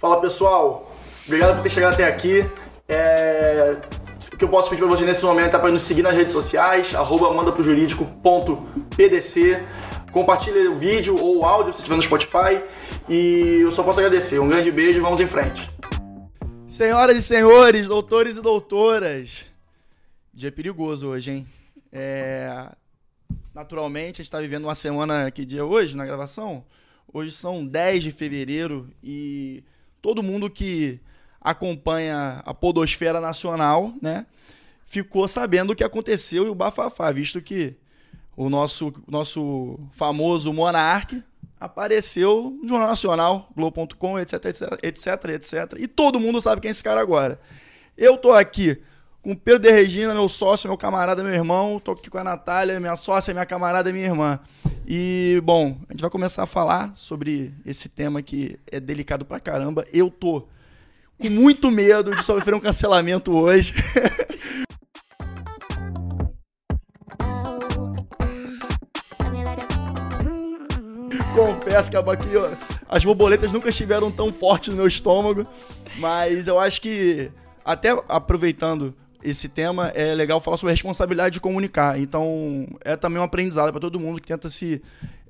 Fala pessoal, obrigado por ter chegado até aqui. É... O que eu posso pedir pra você nesse momento é para nos seguir nas redes sociais, arroba mandaprojurídico.pdc. Compartilhe o vídeo ou o áudio se estiver no Spotify. E eu só posso agradecer. Um grande beijo e vamos em frente. Senhoras e senhores, doutores e doutoras, dia perigoso hoje, hein? É... Naturalmente, a gente está vivendo uma semana, que dia é hoje, na gravação? Hoje são 10 de fevereiro e todo mundo que acompanha a podosfera nacional, né, ficou sabendo o que aconteceu e o bafafá, visto que o nosso, nosso famoso monarque apareceu no Jornal Nacional, Globo.com, etc, etc, etc, etc. E todo mundo sabe quem é esse cara agora. Eu tô aqui com o Pedro de Regina, meu sócio, meu camarada, meu irmão. Tô aqui com a Natália, minha sócia, minha camarada, minha irmã. E, bom, a gente vai começar a falar sobre esse tema que é delicado pra caramba. Eu tô com muito medo de sofrer um cancelamento hoje. Confesso que as borboletas nunca estiveram tão fortes no meu estômago, mas eu acho que, até aproveitando esse tema, é legal falar sobre a responsabilidade de comunicar. Então, é também um aprendizado para todo mundo que tenta se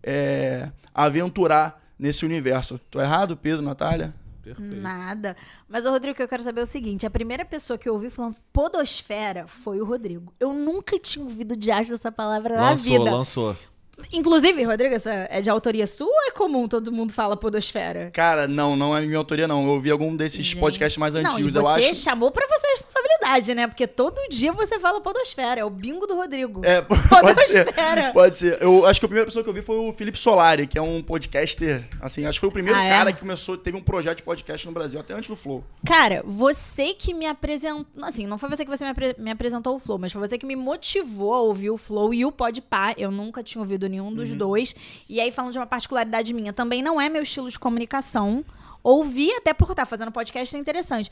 é, aventurar nesse universo. Tô errado, Pedro, Natália? Perfeito. Nada. Mas, o Rodrigo, eu quero saber é o seguinte: a primeira pessoa que eu ouvi falando podosfera foi o Rodrigo. Eu nunca tinha ouvido de dessa palavra lançou, na vida. Lançou, lançou. Inclusive, Rodrigo, essa é de autoria sua ou é comum todo mundo fala podosfera? Cara, não, não é minha autoria, não. Eu ouvi algum desses Gente. podcasts mais antigos, não, eu acho. Você chamou pra você responsabilidade, né? Porque todo dia você fala podosfera. É o bingo do Rodrigo. É, pode ser. Pode ser. Eu acho que a primeira pessoa que eu vi foi o Felipe Solari, que é um podcaster. Assim, acho que foi o primeiro ah, é? cara que começou, teve um projeto de podcast no Brasil, até antes do Flow. Cara, você que me apresentou. Assim, não foi você que você me, apre... me apresentou o Flow, mas foi você que me motivou a ouvir o Flow e o Podpah. Eu nunca tinha ouvido nenhum dos uhum. dois. E aí, falando de uma particularidade minha, também não é meu estilo de comunicação. Ouvi até por estar fazendo podcast é interessante.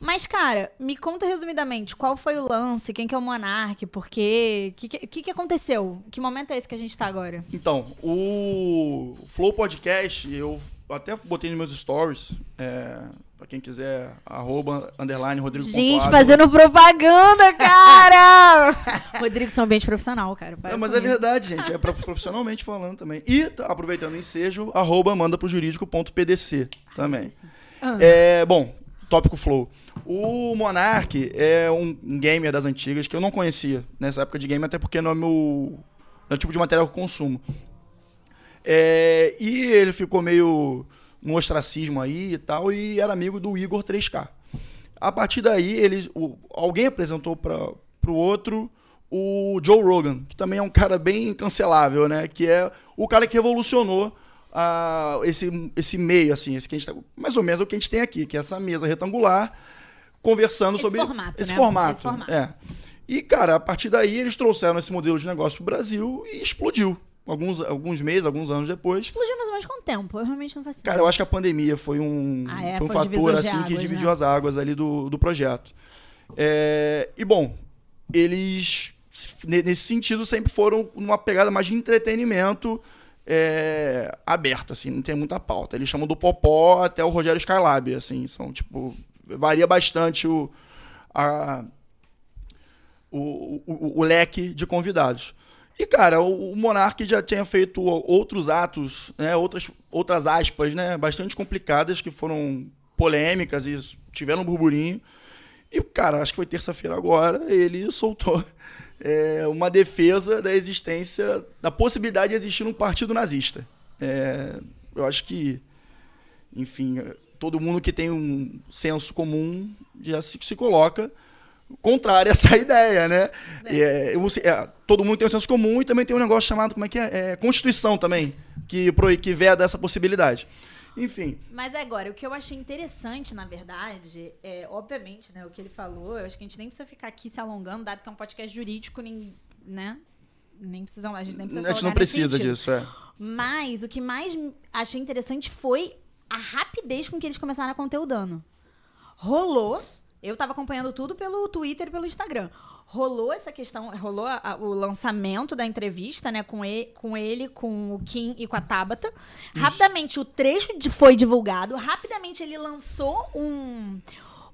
Mas, cara, me conta resumidamente, qual foi o lance? Quem que é o Monark? Por quê? O que, que, que, aconteceu? Que momento é esse que a gente tá agora? Então, o Flow Podcast, eu até botei nos meus stories. É, Pra quem quiser, arroba, underline, Rodrigo Gente, fazendo propaganda, cara! Rodrigo, são ambiente profissional, cara. Não, mas é verdade, gente. É profissionalmente falando também. E, tá, aproveitando o ensejo, arroba, manda pro jurídico.pdc também. Ah. É, bom, tópico flow. O Monark é um gamer das antigas que eu não conhecia nessa época de game, até porque não é meu não é o tipo de material que eu consumo. É, e ele ficou meio no ostracismo aí e tal, e era amigo do Igor 3K. A partir daí, ele, o, alguém apresentou para o outro o Joe Rogan, que também é um cara bem cancelável, né? Que é o cara que revolucionou uh, esse, esse meio, assim, esse que a gente tá, mais ou menos o que a gente tem aqui, que é essa mesa retangular, conversando esse sobre formato, esse, né? formato, esse formato. É. E, cara, a partir daí eles trouxeram esse modelo de negócio para o Brasil e explodiu alguns, alguns meses, alguns anos depois. Explodiu mais ou menos quanto tempo? Eu realmente não faço Cara, eu acho que a pandemia foi um, ah, é? foi um foi fator assim águas, que dividiu né? as águas ali do, do projeto. É, e bom, eles nesse sentido sempre foram numa pegada mais de entretenimento é, aberto, assim, não tem muita pauta. Eles chamam do Popó até o Rogério Skylab, assim, são tipo varia bastante o, a, o, o, o leque de convidados. E, cara, o, o Monark já tinha feito outros atos, né, outras, outras aspas, né, bastante complicadas, que foram polêmicas e tiveram um burburinho. E, cara, acho que foi terça-feira agora, ele soltou é, uma defesa da existência, da possibilidade de existir um partido nazista. É, eu acho que, enfim, todo mundo que tem um senso comum já se, se coloca contrária a essa ideia, né? É. É, é, todo mundo tem um senso comum e também tem um negócio chamado, como é que é? é Constituição também, que, que veda essa possibilidade. Enfim. Mas agora, o que eu achei interessante, na verdade, é, obviamente, né, o que ele falou, eu acho que a gente nem precisa ficar aqui se alongando, dado que é um podcast jurídico, nem, né? Nem precisam, a gente nem precisa A gente não precisa disso, é. Mas o que mais achei interessante foi a rapidez com que eles começaram a conter o dano. Rolou Eu tava acompanhando tudo pelo Twitter e pelo Instagram. Rolou essa questão, rolou a, a, o lançamento da entrevista, né, com ele, com ele, com o Kim e com a Tabata. Isso. Rapidamente o trecho de, foi divulgado, rapidamente ele lançou um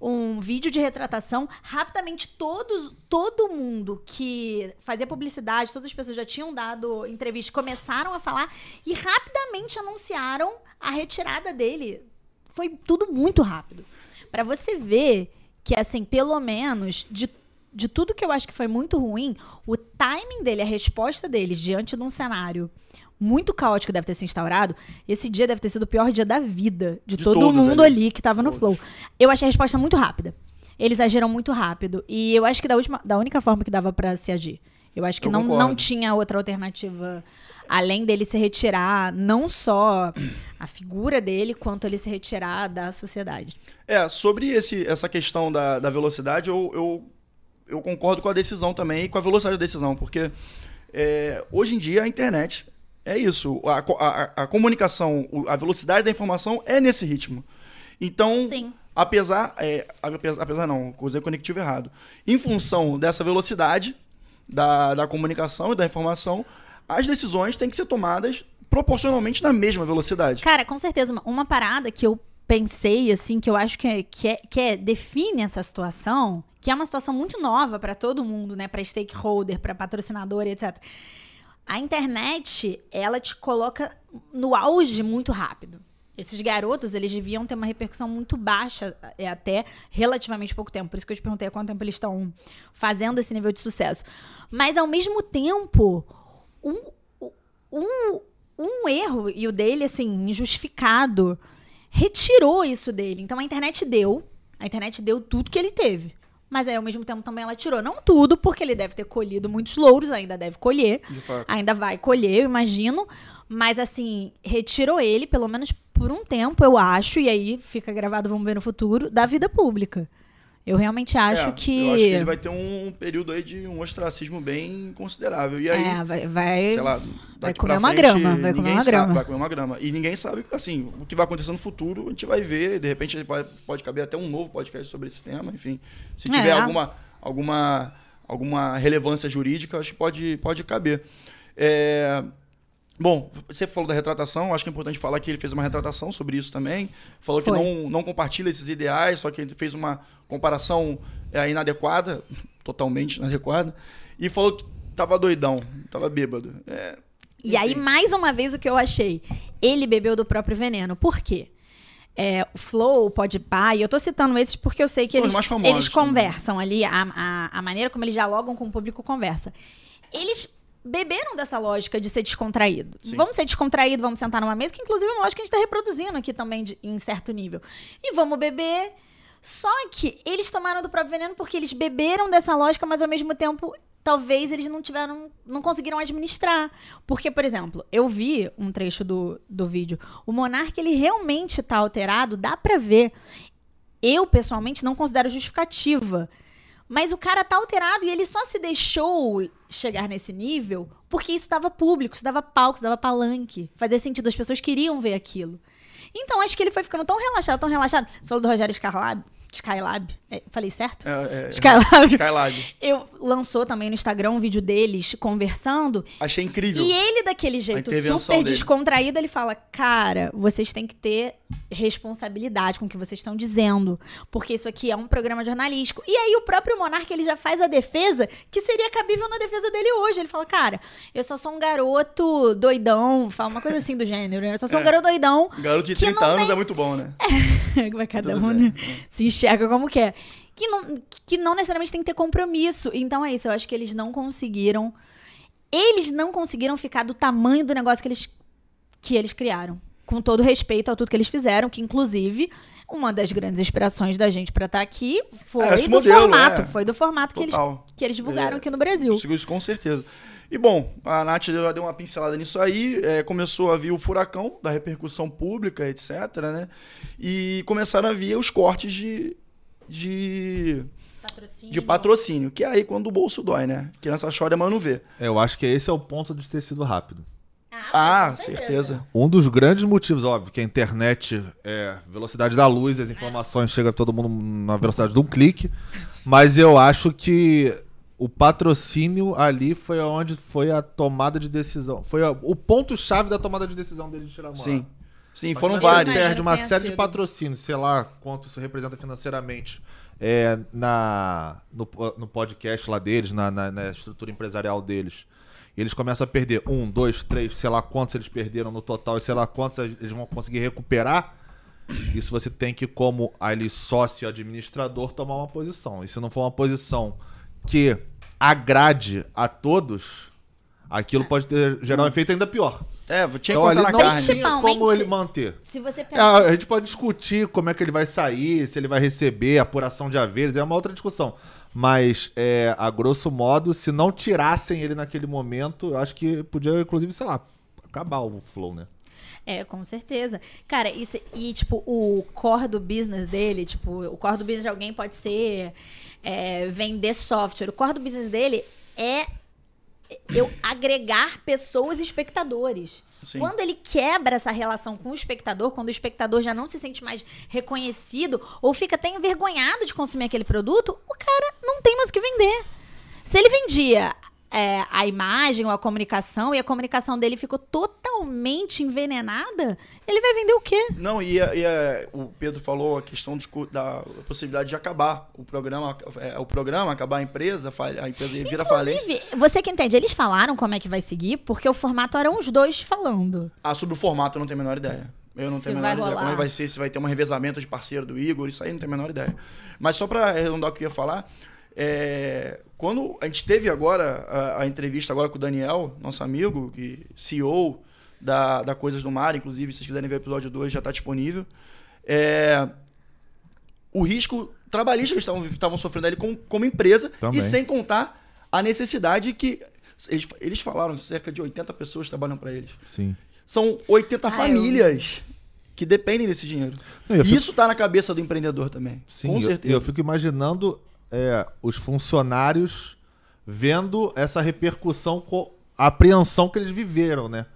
um vídeo de retratação. Rapidamente, todos, todo mundo que fazia publicidade, todas as pessoas já tinham dado entrevista, começaram a falar e rapidamente anunciaram a retirada dele. Foi tudo muito rápido. Para você ver que, assim, pelo menos de de tudo que eu acho que foi muito ruim, o timing dele, a resposta dele diante de um cenário muito caótico deve ter se instaurado, esse dia deve ter sido o pior dia da vida de, de todo mundo ali. ali, que tava no flow. Eu achei a resposta muito rápida. Eles agiram muito rápido. E eu acho que da, última, da única forma que dava para se agir. Eu acho que eu não, não tinha outra alternativa além dele se retirar, não só a figura dele, quanto ele se retirar da sociedade. É, sobre esse, essa questão da, da velocidade, eu, eu, eu concordo com a decisão também e com a velocidade da decisão, porque é, hoje em dia a internet é isso. A, a, a, comunicação, a velocidade da informação é nesse ritmo. Então, Sim. apesar, é, apesar, não, usei conectivo errado. Em função dessa velocidade da, da comunicação e da informação, as decisões têm que ser tomadas proporcionalmente na mesma velocidade. Cara, com certeza. Uma, uma parada que eu pensei, assim, que eu acho que, é, que, é, que é, define essa situação, que é uma situação muito nova para todo mundo, né? Para stakeholder, para patrocinador, etc a internet, ela te coloca no auge muito rápido. Esses garotos, eles deviam ter uma repercussão muito baixa é, até relativamente pouco tempo. Por isso que eu te perguntei há quanto tempo eles estão fazendo esse nível de sucesso. Mas, ao mesmo tempo, um, um, um erro, e o dele, assim, injustificado, retirou isso dele. Então, a internet deu. A internet deu tudo que ele teve. Mas aí, ao mesmo tempo, também ela tirou. Não tudo, porque ele deve ter colhido muitos louros, ainda deve colher. Ainda vai colher, eu imagino. Mas, assim, retirou ele, pelo menos por um tempo, eu acho, e aí fica gravado, vamos ver no futuro, da vida pública. Eu realmente acho é, que. Eu acho que ele vai ter um período aí de um ostracismo bem considerável. E aí. É, vai. vai sei lá, vai comer uma grama. Vai comer uma sabe, grama. Vai comer uma grama. E ninguém sabe, assim, o que vai acontecer no futuro, a gente vai ver. De repente, pode, pode caber até um novo podcast sobre esse tema. Enfim, se tiver é. alguma, alguma, alguma relevância jurídica, acho que pode, pode caber. É. Bom, você falou da retratação, acho que é importante falar que ele fez uma retratação sobre isso também. Falou Foi. que não, não compartilha esses ideais, só que ele fez uma comparação é, inadequada, totalmente inadequada, e falou que tava doidão, tava bêbado. É, e aí, mais uma vez, o que eu achei? Ele bebeu do próprio veneno. Por quê? É, o Flow, o Podpah, e eu tô citando esses porque eu sei que eles, eles conversam ali, a, a, a maneira como eles dialogam com o público conversa. Eles beberam dessa lógica de ser descontraído. Sim. Vamos ser descontraído, vamos sentar numa mesa, que inclusive é uma lógica que a gente está reproduzindo aqui também de, em certo nível. E vamos beber. Só que eles tomaram do próprio veneno porque eles beberam dessa lógica, mas ao mesmo tempo talvez eles não tiveram, não conseguiram administrar. Porque, por exemplo, eu vi um trecho do, do vídeo. O Monark, ele realmente tá alterado, dá pra ver. Eu, pessoalmente, não considero justificativa mas o cara tá alterado e ele só se deixou chegar nesse nível porque isso dava público, isso dava palco, isso dava palanque. Fazia sentido, as pessoas queriam ver aquilo. Então, acho que ele foi ficando tão relaxado, tão relaxado. Você falou do Rogério Skylab? Skylab. É, falei certo? É, é, Skylab. Skylab. Eu lançou também no Instagram um vídeo deles conversando. Achei incrível. E ele, daquele jeito super dele. descontraído, ele fala: Cara, vocês têm que ter responsabilidade com o que vocês estão dizendo. Porque isso aqui é um programa jornalístico. E aí o próprio Monarca ele já faz a defesa que seria cabível na defesa dele hoje. Ele fala: Cara, eu só sou um garoto doidão. Fala uma coisa assim do gênero. Né? Eu só sou um é. garoto doidão. Garoto de 30 anos tem... é muito bom, né? É, como é cada um, né? Se enxerga como quer. Que não, que não necessariamente tem que ter compromisso. Então é isso, eu acho que eles não conseguiram. Eles não conseguiram ficar do tamanho do negócio que eles, que eles criaram. Com todo respeito a tudo que eles fizeram, que inclusive uma das grandes inspirações da gente para estar tá aqui foi é, do modelo, formato. É. Foi do formato que eles, que eles divulgaram é, aqui no Brasil. Isso com certeza. E bom, a Nath deu uma pincelada nisso aí, é, começou a vir o furacão da repercussão pública, etc. Né? E começaram a vir os cortes de. de Patrocínio. De patrocínio, que é aí quando o bolso dói, né? Criança chora, mas não vê. É, eu acho que esse é o ponto de ter sido rápido. Ah, ah certeza. Um dos grandes motivos, óbvio, que a internet é velocidade da luz, as informações chegam a todo mundo na velocidade de um clique. Mas eu acho que o patrocínio ali foi onde foi a tomada de decisão. Foi a, o ponto-chave da tomada de decisão dele de tirar a Sim. Sim, Mas foram vários. Ele perde uma série sido. de patrocínios, sei lá quanto isso representa financeiramente. É, na, no, no podcast lá deles, na, na, na estrutura empresarial deles. E eles começam a perder um, dois, três, sei lá quantos eles perderam no total e sei lá quantos eles vão conseguir recuperar. Isso você tem que, como ali sócio administrador, tomar uma posição. E se não for uma posição que agrade a todos, aquilo pode ter, gerar um efeito ainda pior. É, tinha então, que na não carne. tinha como ele manter. Se você é, a gente pode discutir como é que ele vai sair, se ele vai receber apuração de haveres, é uma outra discussão. Mas, é, a grosso modo, se não tirassem ele naquele momento, eu acho que podia, inclusive, sei lá, acabar o flow, né? É, com certeza. Cara, isso, e tipo, o core do business dele, tipo, o core do business de alguém pode ser é, vender software. O core do business dele é eu agregar pessoas e espectadores. Sim. Quando ele quebra essa relação com o espectador, quando o espectador já não se sente mais reconhecido ou fica até envergonhado de consumir aquele produto, o cara não tem mais o que vender. Se ele vendia é, a imagem ou a comunicação e a comunicação dele ficou totalmente envenenada, ele vai vender o quê? Não, e, e o Pedro falou a questão de, da possibilidade de acabar o programa, é, o programa, acabar a empresa, a empresa vira Inclusive, falência. Você que entende, eles falaram como é que vai seguir, porque o formato eram os dois falando. Ah, sobre o formato eu não tenho a menor ideia. Eu não se tenho a menor ideia como vai ser, se vai ter um revezamento de parceiro do Igor, isso aí não tenho a menor ideia. Mas só para arredondar o que eu ia falar, é, quando a gente teve agora a, a, entrevista agora com o Daniel, nosso amigo, que CEO da, da Coisas do Mar, inclusive, se vocês quiserem ver o episódio 2, já está disponível. É, o risco trabalhista que eles estavam sofrendo ali como, como empresa, Também. e sem contar a necessidade que. Eles, eles falaram cerca de 80 pessoas trabalham para eles. Sim. São 80 ah, famílias. Eu que dependem desse dinheiro. Não, fico... Isso está na cabeça do empreendedor também. Sim, com certeza. Eu, eu fico imaginando é, os funcionários vendo essa repercussão, a apreensão que eles viveram, né?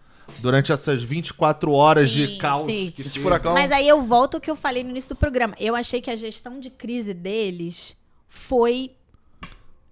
Durante essas 24 horas sim, de caos. Sim. Esse furacão... Mas aí eu volto ao que eu falei no início do programa. Eu achei que a gestão de crise deles foi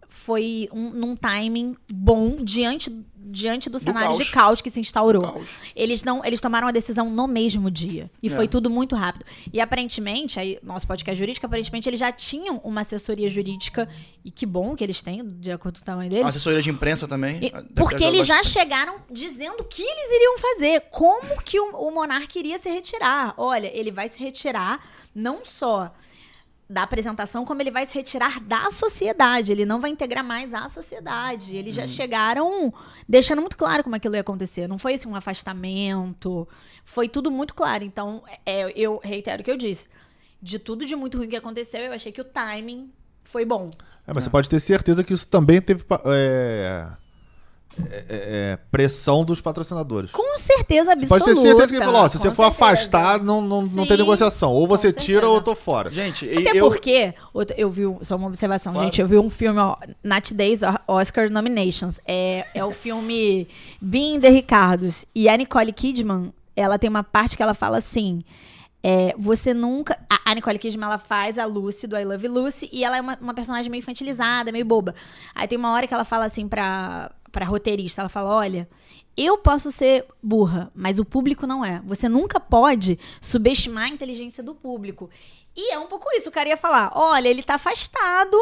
foi um, num timing bom diante diante do cenário caos. de caos que se instaurou. Eles não, eles tomaram a decisão no mesmo dia e é. foi tudo muito rápido. E aparentemente, aí nosso podcast jurídico, aparentemente eles já tinham uma assessoria jurídica e que bom que eles têm, de acordo com o tamanho deles. Assessoria de imprensa também. E, porque eles já chegaram dizendo o que eles iriam fazer, como que o, o monarca iria se retirar. Olha, ele vai se retirar não só da apresentação, como ele vai se retirar da sociedade. Ele não vai integrar mais a sociedade. Eles já uhum. chegaram deixando muito claro como aquilo ia acontecer. Não foi assim, um afastamento. Foi tudo muito claro. Então, é, eu reitero o que eu disse. De tudo de muito ruim que aconteceu, eu achei que o timing foi bom. É, mas você pode ter certeza que isso também teve. É é, é, é, pressão dos patrocinadores. Com certeza absoluta. Pode ter certeza que ele falou, ó, se você for afastar, não, não, não tem negociação. Ou você tira ou eu tô fora. Gente, Até eu... porque, eu vi, só uma observação, claro. gente, eu vi um filme, ó, Nat Days Oscar Nominations. É, é o filme Being the Ricardos. E a Nicole Kidman, ela tem uma parte que ela fala assim... É, você nunca. A, Nicole Kidman ela faz a Lucy do I Love Lucy e ela é uma, uma, personagem meio infantilizada, meio boba. Aí tem uma hora que ela fala assim pra, pra roteirista: ela fala, olha. Eu posso ser burra, mas o público não é. Você nunca pode subestimar a inteligência do público. E é um pouco isso. O cara ia falar: olha, ele tá afastado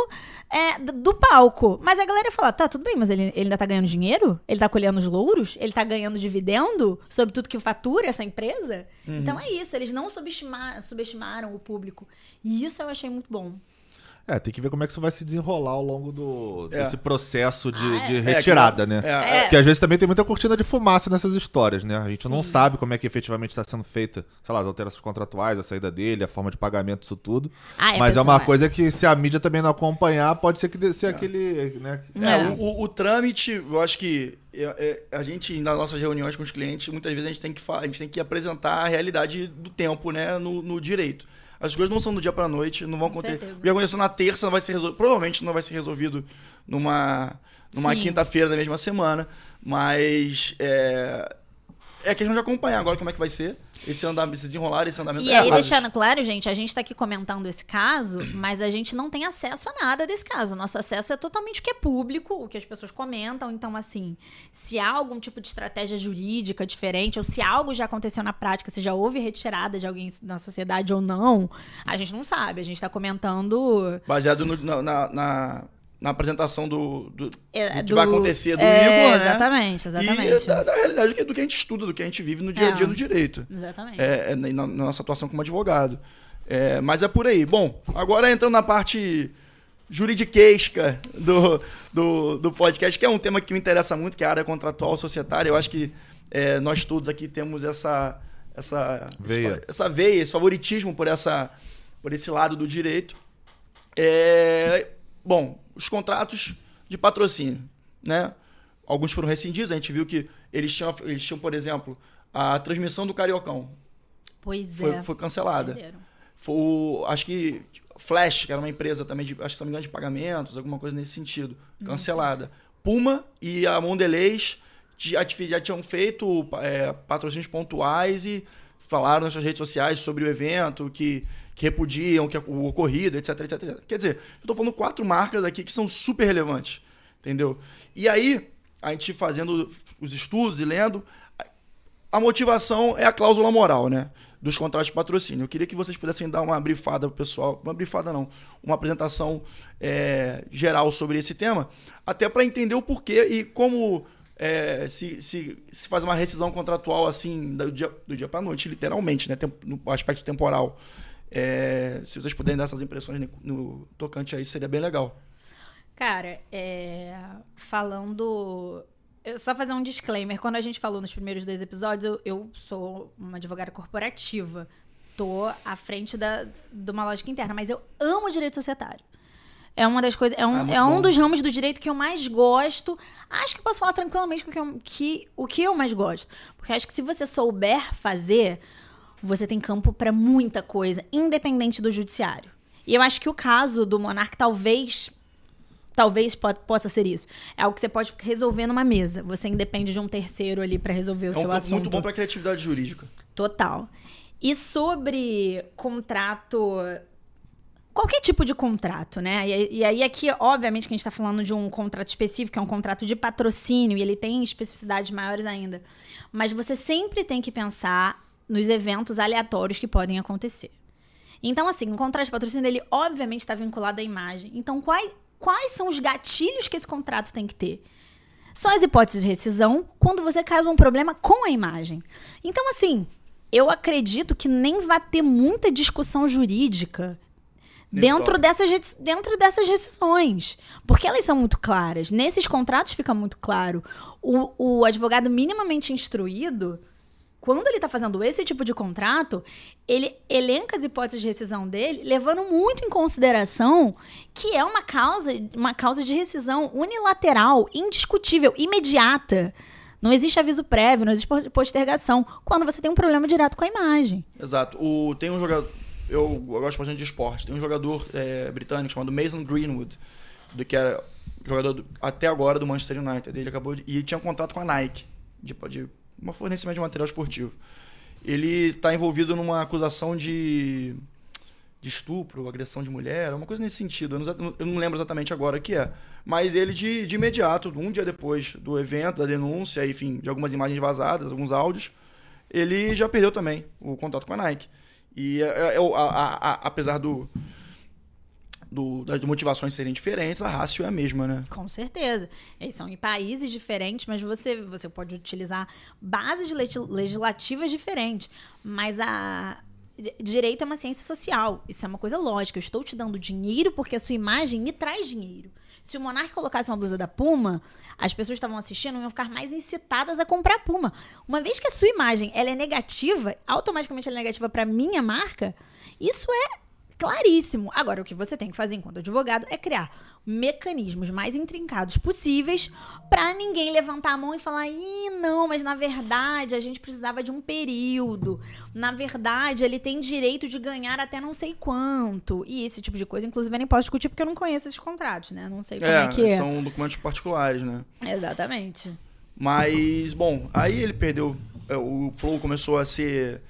é, do palco. Mas a galera ia falar: tá, tudo bem, mas ele, ele ainda tá ganhando dinheiro? Ele tá colhendo os louros? Ele tá ganhando dividendo sobre tudo que fatura essa empresa? Uhum. Então é isso. Eles não subestimaram, subestimaram o público. E isso eu achei muito bom. É, tem que ver como é que isso vai se desenrolar ao longo do, é. desse processo de, ah, é. de retirada, né? É, Porque às vezes também tem muita cortina de fumaça nessas histórias, né? A gente Sim. não sabe como é que efetivamente está sendo feita, sei lá, as alterações contratuais, a saida dele, a forma de pagamento, isso tudo. Ah, Mas é uma coisa que se a mídia também não acompanhar, pode ser que ser aquele. Né? É, o, o, o, trâmite, eu acho que a gente, nas nossas reuniões com os clientes, muitas vezes a gente tem que, a gente tem que apresentar a realidade do tempo, né, no, no direito. As coisas não são do dia para noite, não vão acontecer. O que aconteceu na terça não vai ser resolvido. Provavelmente não vai ser resolvido numa, numa quinta-feira da mesma semana. Mas é, é questão de acompanhar agora como é que vai ser esse andamento, se desenrolar esse andamento. E aí, deixando claro, gente, a gente está aqui comentando esse caso, mas a gente não tem acesso a nada desse caso. Nosso acesso é totalmente o que é público, o que as pessoas comentam. Então, assim, se há algum tipo de estratégia jurídica diferente, ou se algo já aconteceu na prática, se já houve retirada de alguém na sociedade ou não, a gente não sabe. A gente está comentando. Baseado no, na, na na apresentação do, do, é, do que vai acontecer do é, Igor, né? Exatamente, exatamente. E da, da, realidade do que a gente estuda, do que a gente vive no dia a dia é, no direito. Exatamente. É, é na, na, nossa atuação como advogado. É, mas é por aí. Bom, agora entrando na parte juridiquesca do, do, do podcast, que é um tema que me interessa muito, que é a área contratual societária. Eu acho que é, nós todos aqui temos essa, essa, veia. Essa, essa veia, esse favoritismo por, essa, por esse lado do direito. É, bom, os contratos de patrocínio, né? Alguns foram rescindidos, a gente viu que eles tinham, eles tinham por exemplo, a transmissão do Cariocão. Pois foi, é. Foi cancelada. Foi, acho que Flash, que era uma empresa também, de, acho que se não me engano, de pagamentos, alguma coisa nesse sentido, cancelada. Puma e a Mondelez já, já tinham feito é, patrocínios pontuais e falaram nas suas redes sociais sobre o evento, que que repudiam que o ocorrido, etc, etc, etc. Quer dizer, eu estou falando quatro marcas aqui que são super relevantes, entendeu? E aí, a gente fazendo os estudos e lendo, a motivação é a cláusula moral, né? Dos contratos de patrocínio. Eu queria que vocês pudessem dar uma brifada pro pessoal, uma brifada não, uma apresentação é, geral sobre esse tema, até para entender o porquê e como é, se, se, se, faz uma rescisão contratual assim do dia, do dia para noite, literalmente, né? no aspecto temporal. É, se vocês puderem dar essas impressões no, tocante aí, seria bem legal. Cara, é, falando. Só fazer um disclaimer. Quando a gente falou nos primeiros dois episódios, eu, eu sou uma advogada corporativa. Tô à frente da, de uma lógica interna, mas eu amo direito societário. É uma das coisas. É um, ah, é um dos ramos do direito que eu mais gosto. Acho que posso falar tranquilamente que o que eu mais gosto. Porque acho que se você souber fazer, você tem campo para muita coisa, independente do judiciário. E eu acho que o caso do Monark talvez talvez possa ser isso. É algo que você pode resolver numa mesa. Você independe de um terceiro ali para resolver o é um seu assunto. muito bom para criatividade jurídica. Total. E sobre contrato qualquer tipo de contrato, né? E, e, aí aqui, obviamente, que a gente está falando de um contrato específico, que é um contrato de patrocínio, e ele tem especificidades maiores ainda. Mas você sempre tem que pensar nos eventos aleatórios que podem acontecer. Então, assim, o contrato de patrocínio ele obviamente está vinculado à imagem. Então, quais, quais são os gatilhos que esse contrato tem que ter? São as hipóteses de rescisão quando você causa um problema com a imagem. Então, assim, eu acredito que nem vai ter muita discussão jurídica dentro dessas, dentro dessas rescisões. Porque elas são muito claras. Nesses contratos fica muito claro. O, o advogado minimamente instruído quando ele está fazendo esse tipo de contrato, ele elenca as hipóteses de rescisão dele, levando muito em consideração que é uma causa, uma causa de rescisão unilateral, indiscutível, imediata. Não existe aviso prévio, não existe postergação, quando você tem um problema direto com a imagem. Exato. O, tem um jogador. Eu, eu gosto bastante de esporte. Tem um jogador é, britânico chamado Mason Greenwood, do que era jogador do, até agora do Manchester United. Ele acabou de, e tinha um contrato com a Nike de, de uma fornecimento de material esportivo. Ele está envolvido numa acusação de, de estupro, agressão de mulher, uma coisa nesse sentido. Eu não, eu não lembro exatamente agora o que é. Mas ele, de, de imediato, um dia depois do evento, da denúncia, enfim, de algumas imagens vazadas, alguns áudios, ele já perdeu também o contato com a Nike. E é, é, é a, a, a, apesar do, do, das motivações serem diferentes, a rácio é a mesma, né? Com certeza. Eles são em países diferentes, mas você, você pode utilizar bases legislativas diferentes. Mas a, direito é uma ciência social. Isso é uma coisa lógica. Eu estou te dando dinheiro porque a sua imagem me traz dinheiro. Se o Monark colocasse uma blusa da Puma, as pessoas que estavam assistindo iam ficar mais incitadas a comprar Puma. Uma vez que a sua imagem ela é negativa, automaticamente ela é negativa para minha marca, isso é claríssimo. Agora, o que você tem que fazer enquanto advogado é criar mecanismos mais intrincados possíveis para ninguém levantar a mão e falar: ih, não, mas na verdade a gente precisava de um período. Na verdade, ele tem direito de ganhar até não sei quanto. E esse tipo de coisa, inclusive, eu nem posso discutir porque eu não conheço esses contratos, né? Não sei como é, é que é. São documentos particulares, né? Exatamente. Mas, bom, aí ele perdeu é, o Flow começou a ser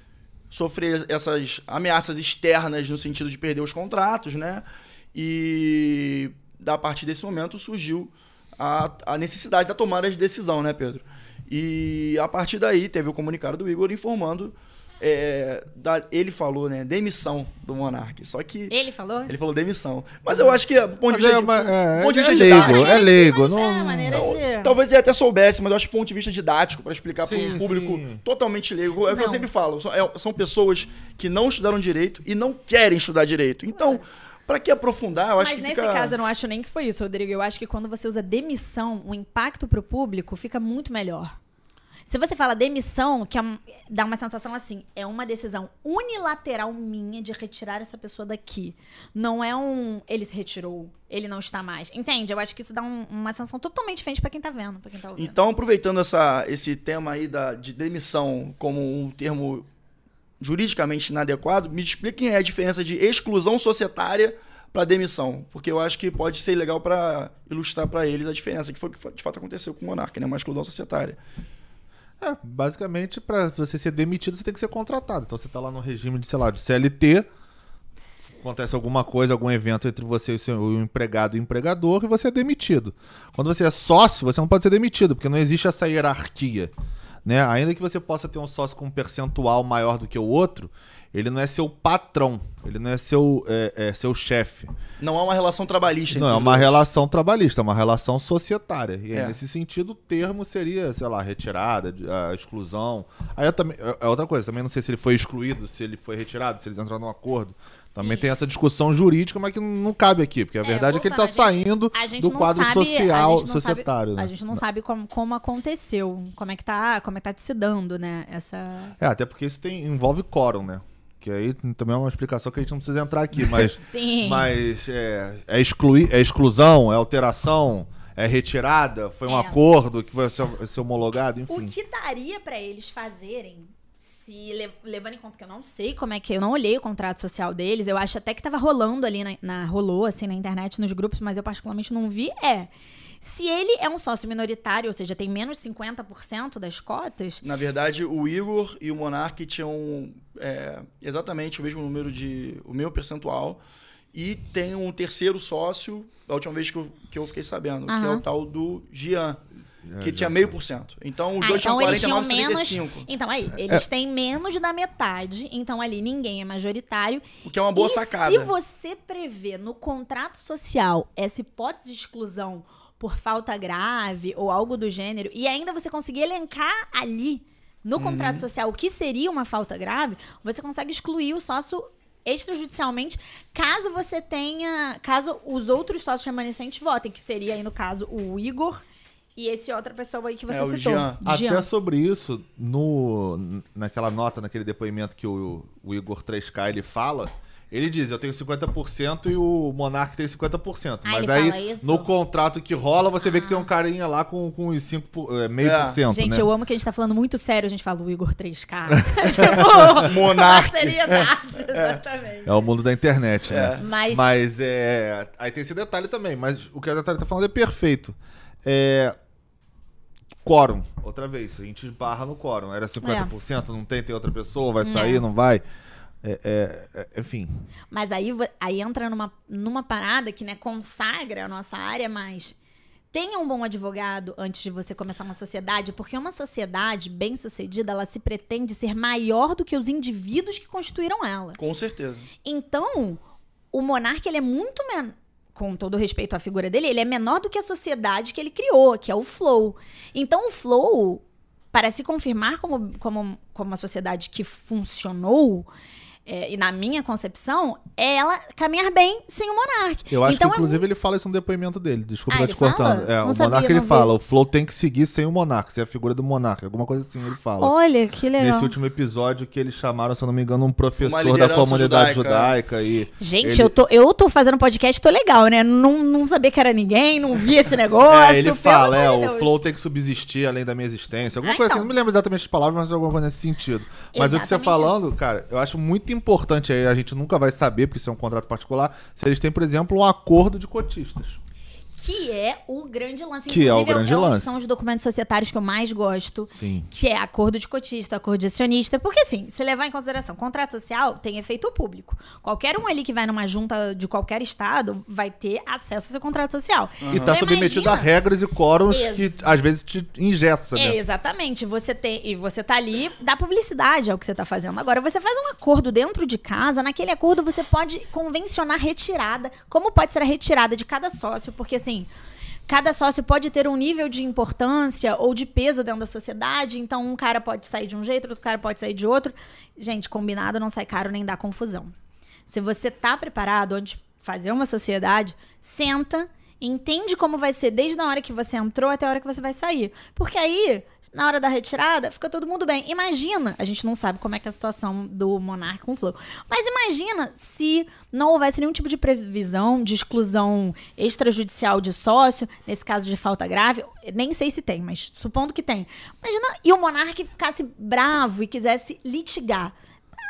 sofrer essas ameaças externas no sentido de perder os contratos, né? E a partir desse momento surgiu a, a necessidade da tomada de decisão, né, Pedro? E a partir daí teve o comunicado do Igor informando é, da, ele falou, né? Demissão do Monark. Só que. Ele falou? Ele falou demissão. Mas eu acho que, do ponto de vista. É, de, é, ponto de é, vista é leigo, didático, é leigo. Não, Não, não, de... Talvez ele até soubesse, mas eu acho que do ponto de vista didático, para explicar para um público sim. totalmente leigo. É o que eu sempre falo. São, é- são pessoas que não estudaram direito e não querem estudar direito. Então, para que aprofundar? Eu acho Mas que nesse fica... caso eu não acho nem que foi isso, Rodrigo. Eu acho que quando você usa demissão, o impacto pro público fica muito melhor. Se você fala demissão, que é dá uma sensação assim, é uma decisão unilateral minha de retirar essa pessoa daqui. Não é um ele se retirou, ele não está mais. Entende? Eu acho que isso dá um- uma sensação totalmente diferente pra quem tá vendo, para quem tá ouvindo. Então, aproveitando essa, esse tema aí da, de demissão como um termo juridicamente inadequado, me expliquem a diferença de exclusão societária para demissão, porque eu acho que pode ser legal para ilustrar para eles a diferença, que foi o que de fato aconteceu com o Monarca, né? Uma exclusão societária. É, basicamente, pra você ser demitido, você tem que ser contratado. Então você tá lá no regime de, sei lá, de CLT, acontece alguma coisa, algum evento entre você e o, seu, o empregado e o empregador, e você é demitido. Quando você é sócio, você não pode ser demitido, porque não existe essa hierarquia. Né? Ainda que você possa ter um sócio com um percentual maior do que o outro, ele não é seu patrão, ele não é seu, é, é seu chefe. Não é uma relação trabalhista. Não, é uma dois. relação trabalhista, é uma relação societária. E aí, É. nesse sentido, o termo seria, sei lá, retirada, de- a exclusão. Aí também, é é outra coisa, também não sei se ele foi excluído, se ele foi retirado, se eles entraram num acordo. Também Sim. tem essa discussão jurídica, mas que não cabe aqui, porque a verdade é, que ele está voltando, saindo do não quadro sabe- social, a gente não societário. Sabe, né? A gente não sabe como, como aconteceu, como é que tá, como é que tá se dando, né? Essa. É, até porque isso tem, envolve quórum, né? Que aí também é uma explicação que a gente não precisa entrar aqui, mas. Sim. Mas é, é, excluir, é exclusão, é alteração, é retirada, foi um É. acordo que vai ser, ser homologado, enfim. O que daria pra eles fazerem, se le- levando em conta que eu não sei como é que eu não olhei o contrato social deles, eu acho até que tava rolando ali na, na- rolou assim na internet nos grupos, mas eu particularmente não vi, é se ele é um sócio minoritário, ou seja, tem menos 50% das cotas, Na verdade, o Igor e o Monark tinham é, exatamente o mesmo número de. o mesmo percentual. E tem um terceiro sócio, da última vez que eu, que eu fiquei sabendo, que é o tal do Gian, que É, tinha já. meio por cento. Então os Ah, dois então tinham eles tinham 49 menos. 75. Então aí, eles têm menos da metade. Então ali ninguém é majoritário. O que é uma boa e sacada. Se você prevê no contrato social essa hipótese de exclusão por falta grave ou algo do gênero, e ainda você conseguir elencar ali no Uhum. contrato social o que seria uma falta grave, você consegue excluir o sócio extrajudicialmente, caso você tenha. Caso os outros sócios remanescentes votem, que seria aí, no caso, o Igor e esse outra pessoa aí que você É, o citou. Jean. Jean. Até sobre isso, no, naquela nota, naquele depoimento que o, o Igor 3K ele fala, ele diz, eu tenho 50% e o Monark tem 50%. Ah, Mas aí, no contrato que rola, você vê que tem um carinha lá com, com os 5%, por- é, meio por cento, Gente, né? eu amo que a gente tá falando muito sério. A gente fala o Igor 3K. tipo, Monark. seriedade, exatamente. É o mundo da internet, né? Mas, Mas é. Aí tem esse detalhe também, mas o que a Natália tá falando é perfeito. É. Quórum, outra vez, a gente esbarra no quórum. Era 50%, não tem, tem outra pessoa, vai sair, É. não vai. É, é, é, enfim. mas aí, aí entra numa, numa parada que né, consagra a nossa área, mas tenha um bom advogado antes de você começar uma sociedade, porque uma sociedade bem sucedida, ela se pretende ser maior do que os indivíduos que constituíram ela. Com certeza. Então, o monarca, ele é muito men... com todo respeito à figura dele, ele é menor do que a sociedade que ele criou, que é o Flow. Então, o Flow, para se confirmar como, como, como uma sociedade que funcionou, é, e na minha concepção, é ela caminhar bem sem o monarca. Eu acho então, que, é inclusive, ele fala isso no depoimento dele. Desculpa Ah, estar te fala? cortando. É, Não o sabia, Monarca ele não fala: vi. o Flow tem que seguir sem o Monarca, sem a figura do Monarca. Alguma coisa assim ele fala. Olha, que legal. Nesse último episódio que eles chamaram, se eu não me engano, um professor da comunidade judaica. judaica. e Gente, ele- eu, tô, eu tô fazendo podcast, tô legal, né? Não, não sabia que era ninguém, não vi esse negócio. É, ele fala, é, o flow tem que subsistir além da minha existência. Alguma Ah, coisa então. assim, não me lembro exatamente as palavras, mas alguma coisa nesse sentido. Mas o que você Exatamente falando, cara, eu acho muito importante aí, a gente nunca vai saber, porque isso é um contrato particular, se eles têm, por exemplo, um acordo de cotistas. Que é o grande lance. Que é o grande é, lance. São os documentos societários que eu mais gosto. Sim. Que é acordo de cotista, acordo de acionista. Porque, assim, se levar em consideração, contrato social tem efeito público. Qualquer um ali que vai numa junta de qualquer estado vai ter acesso ao seu contrato social. Uhum. E tá então, submetido imagina... a regras e quóruns Ex que às vezes te ingessa, né? É, exatamente. Você tem. E você tá ali, dá publicidade ao que você tá fazendo. Agora, você faz um acordo dentro de casa, naquele acordo você pode convencionar retirada. Como pode ser a retirada de cada sócio? Porque, assim cada sócio pode ter um nível de importância ou de peso dentro da sociedade, então um cara pode sair de um jeito, outro cara pode sair de outro. Gente, combinado não sai caro nem dá confusão. Se você tá preparado antes de fazer uma sociedade, senta, entende como vai ser desde a hora que você entrou até a hora que você vai sair. Porque aí na hora da retirada, fica todo mundo bem. Imagina, a gente não sabe como é que é a situação do Monark com o Flow, mas imagina se não houvesse nenhum tipo de previsão de exclusão extrajudicial de sócio, nesse caso de falta grave, nem sei se tem, mas supondo que tem. Imagina, e o Monark ficasse bravo e quisesse litigar.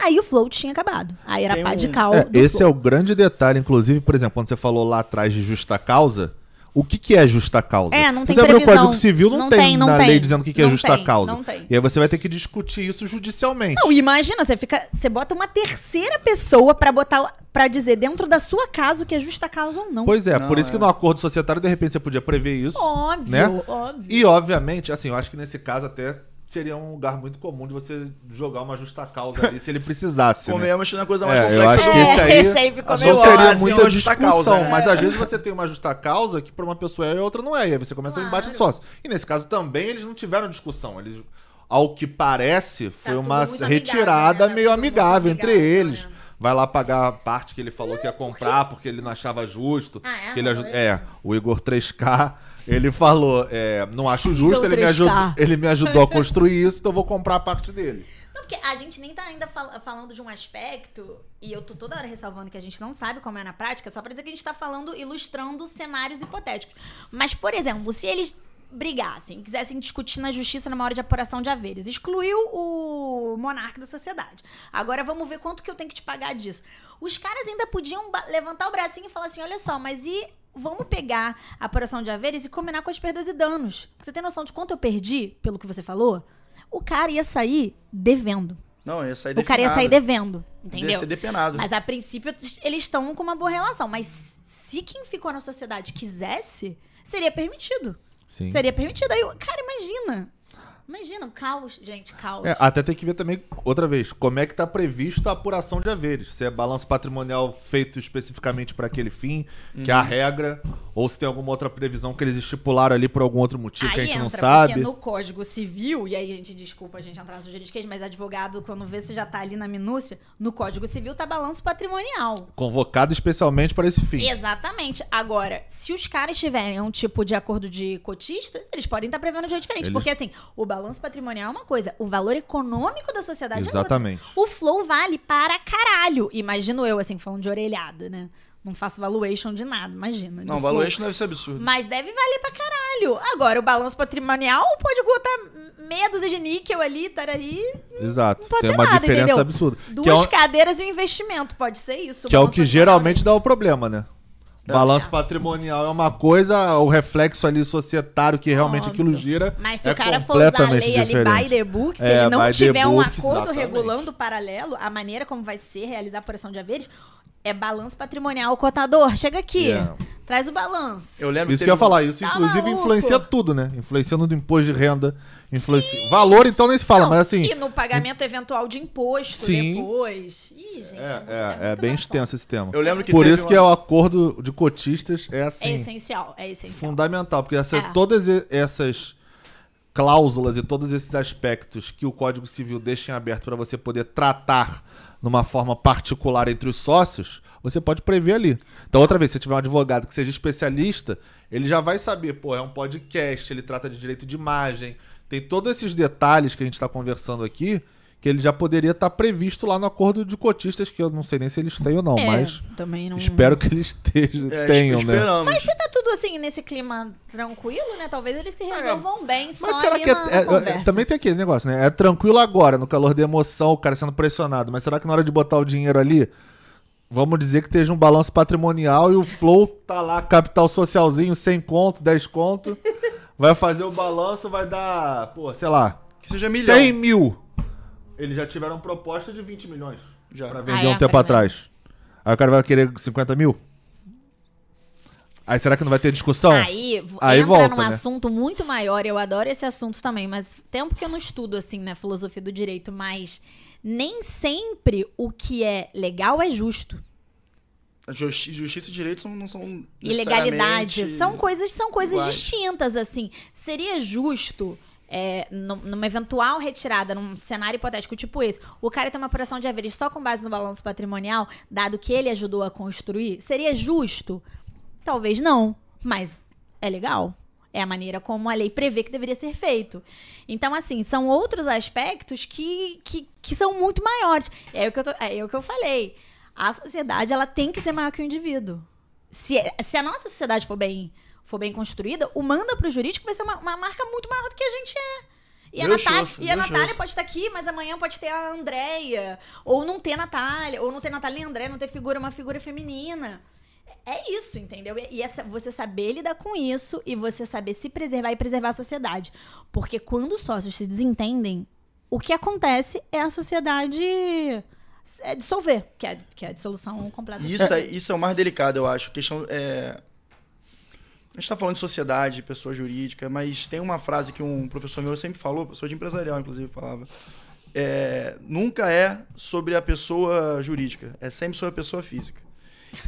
Aí o flow tinha acabado. Aí era Tem pá de cal. É, esse flow. é o grande detalhe, inclusive, por exemplo, quando você falou lá atrás de justa causa, o que, que é justa causa? É, não tem Você abre o Código Civil, não, não tem, tem não na tem. lei dizendo o que, que é justa tem, causa. Não tem. E aí você vai ter que discutir isso judicialmente. Não, imagina, você fica, você bota uma terceira pessoa para botar para dizer dentro da sua casa o que é justa causa ou não. Pois é, não, por isso é. que no acordo societário de repente você podia prever isso. Óbvio, né? óbvio. E obviamente, assim, eu acho que nesse caso até seria um lugar muito comum de você jogar uma justa causa ali se ele precisasse. Comemos né? na coisa mais é, complexa. Eu acho que esse aí, é, meio seria assim, muita justa causa, né? mas às vezes você tem uma justa causa que para uma pessoa é e outra não é, e aí você começa claro. um embate de sócio. E nesse caso também eles não tiveram discussão, eles ao que parece foi tá uma retirada amigável, né? meio amigável, entre eles. Né? vai lá pagar a parte que ele falou que ia comprar porque ele não achava justo. Ah, é? Que ele, é, o Igor 3K ele falou, é, não acho justo, ele me, ajudou, ele me ajudou a construir isso, então eu vou comprar a parte dele. Não, porque a gente nem tá ainda fal falando de um aspecto, e eu tô toda hora ressalvando que a gente não sabe como é na prática, só pra dizer que a gente tá falando, ilustrando cenários hipotéticos. Mas, por exemplo, se eles brigassem, quisessem discutir na justiça numa hora de apuração de haveres. Excluiu o monarca da sociedade. Agora vamos ver quanto que eu tenho que te pagar disso. Os caras ainda podiam levantar o bracinho e falar assim: olha só, mas e vamos pegar a apuração de haveres e combinar com as perdas e danos. Você tem noção de quanto eu perdi, pelo que você falou? O cara ia sair devendo. Não, ia sair O cara ia sair devendo, entendeu? Ia ser depenado. Mas a princípio eles estão com uma boa relação. Mas se quem ficou na sociedade quisesse, seria permitido. Sim. Seria permitido. Aí, cara, imagina. Imagina, caos, gente, caos. É, até tem que ver também, outra vez, como é que está previsto a apuração de haveres. Se é balanço patrimonial feito especificamente para aquele fim, uhum. que é a uhum. regra, ou se tem alguma outra previsão que eles estipularam ali por algum outro motivo aí que a gente entra, não sabe. Porque no Código Civil, e aí a gente desculpa a gente entrar no juridiquês, mas advogado, quando vê se já está ali na minúcia, no Código Civil tá balanço patrimonial. Convocado especialmente para esse fim. Exatamente. Agora, se os caras tiverem um tipo de acordo de cotistas, eles podem estar tá prevendo de jeito diferente. Eles... Porque assim, o balanço patrimonial é uma coisa, o valor econômico da sociedade Exatamente. é outra. O flow vale para caralho. Imagino eu, assim, falando de orelhada, né? Não faço valuation de nada, imagina. Não, valuation deve ser absurdo. Mas deve valer pra caralho. Agora, o balanço patrimonial pode botar meia dúzia de níquel ali, aí. Exato. Tem uma nada, diferença entendeu? absurda. Duas é um... cadeiras e um investimento, pode ser isso. Que é o que geralmente dá o problema, né? Balanço patrimonial é uma coisa, o reflexo ali societário que realmente Óbvio. aquilo gira. Mas se é o cara for usar a lei diferente. ali by the book, se é, ele não tiver um acordo exatamente. regulando paralelo, a maneira como vai ser realizar a apuração de haveres é balanço patrimonial. Cotador, chega aqui. Yeah. Traz o balanço. Eu lembro isso que eu ia falar. Isso, tá inclusive, maluco. influencia tudo, né? Influencia no imposto de renda. Influencia... Valor, então, nem se fala, não, mas assim. E no pagamento eventual de imposto Sim. depois. Ih, gente. É, é, é, é bem extenso esse tema. Eu lembro que Por isso uma... que é o acordo de cotistas é assim. É essencial, é essencial. Fundamental, porque essa, é. todas essas cláusulas e todos esses aspectos que o Código Civil deixa em aberto para você poder tratar numa forma particular entre os sócios, você pode prever ali. Então, outra vez, se tiver um advogado que seja especialista, ele já vai saber, pô, é um podcast, ele trata de direito de imagem, tem todos esses detalhes que a gente está conversando aqui, que ele já poderia estar tá previsto lá no acordo de cotistas, que eu não sei nem se eles têm ou não, é, mas também não... espero que eles estejam, é, tenham, né? Mas se tá tudo assim, nesse clima tranquilo, né? Talvez eles se é, resolvam é, bem só mas será que é, é, também tem aquele negócio, né? É tranquilo agora, no calor da emoção, o cara sendo pressionado, mas será que na hora de botar o dinheiro ali Vamos dizer que esteja um balanço patrimonial e o Flow tá lá, capital socialzinho, 100 conto, 10 conto. Vai fazer o balanço, vai dar, pô, sei lá. Que seja milhão. 100 mil. Eles já tiveram proposta de 20 milhões. Já. Pra vender ah, é, um tempo atrás. Aí o cara vai querer 50 mil? Aí será que não vai ter discussão? Aí, Aí entra volta, num né? assunto muito maior. Eu adoro esse assunto também, mas tempo que eu não estudo assim na filosofia do direito, mas nem sempre o que é legal é justo. Justi justiça e direito não são ilegalidade são coisas são coisas iguais. distintas assim seria justo é, numa eventual retirada, num cenário hipotético tipo esse, o cara tem uma operação de haveres só com base no balanço patrimonial, dado que ele ajudou a construir, seria justo? Talvez não, mas é legal. É a maneira como a lei prevê que deveria ser feito. Então, assim, são outros aspectos que, que, que são muito maiores. É o que eu, tô, é o que eu falei. A sociedade ela tem que ser maior que o indivíduo. Se, se a nossa sociedade for bem for bem construída, o manda pro jurídico vai ser uma, uma marca muito maior do que a gente é. E a, Natália, e a Natália pode estar aqui, mas amanhã pode ter a Andréia. Ou não ter Natália. Ou não ter Natália e André, não ter figura, uma figura feminina. É isso, entendeu? E essa, você saber lidar com isso e você saber se preservar e preservar a sociedade. Porque quando os sócios se desentendem, o que acontece é a sociedade é dissolver, que é, que é a dissolução completa. Isso é, isso é o mais delicado, eu acho. A questão é, a gente está falando de sociedade, pessoa jurídica, mas tem uma frase que um professor meu sempre falou, professor de empresarial, inclusive, falava. É, nunca é sobre a pessoa jurídica, é sempre sobre a pessoa física.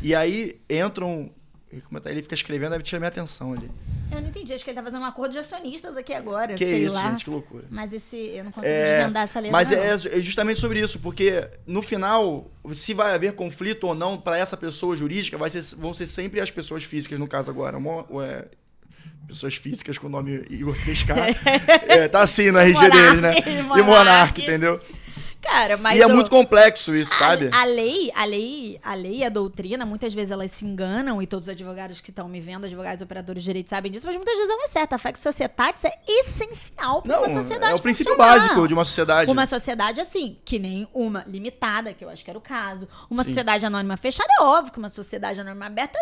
E aí entram ele fica escrevendo, deve tirar minha atenção ali. Eu não entendi, acho que ele tá fazendo um acordo de acionistas aqui agora. Que sei isso, lá. gente, que loucura. Mas esse, eu não consigo é, desvendar essa letra. Mas é, é, justamente sobre isso, porque no final, se vai haver conflito ou não para essa pessoa jurídica, vai ser, vão ser sempre as pessoas físicas, no caso agora. É, pessoas físicas com o nome Igor 3K. é, tá assim no RG deles, né? E Monark, entendeu? Cara, mas. E é muito complexo isso, a, sabe? A lei, a lei, a lei e a doutrina, muitas vezes elas se enganam, e todos os advogados que estão me vendo, advogados operadores de direito, sabem disso, mas muitas vezes ela é certa. A fax societatis é essencial para uma sociedade. É o princípio funcionar. básico de uma sociedade. Uma sociedade, assim, que nem uma limitada, que eu acho que era o caso. Uma Sim. sociedade anônima fechada, é óbvio que uma sociedade anônima aberta.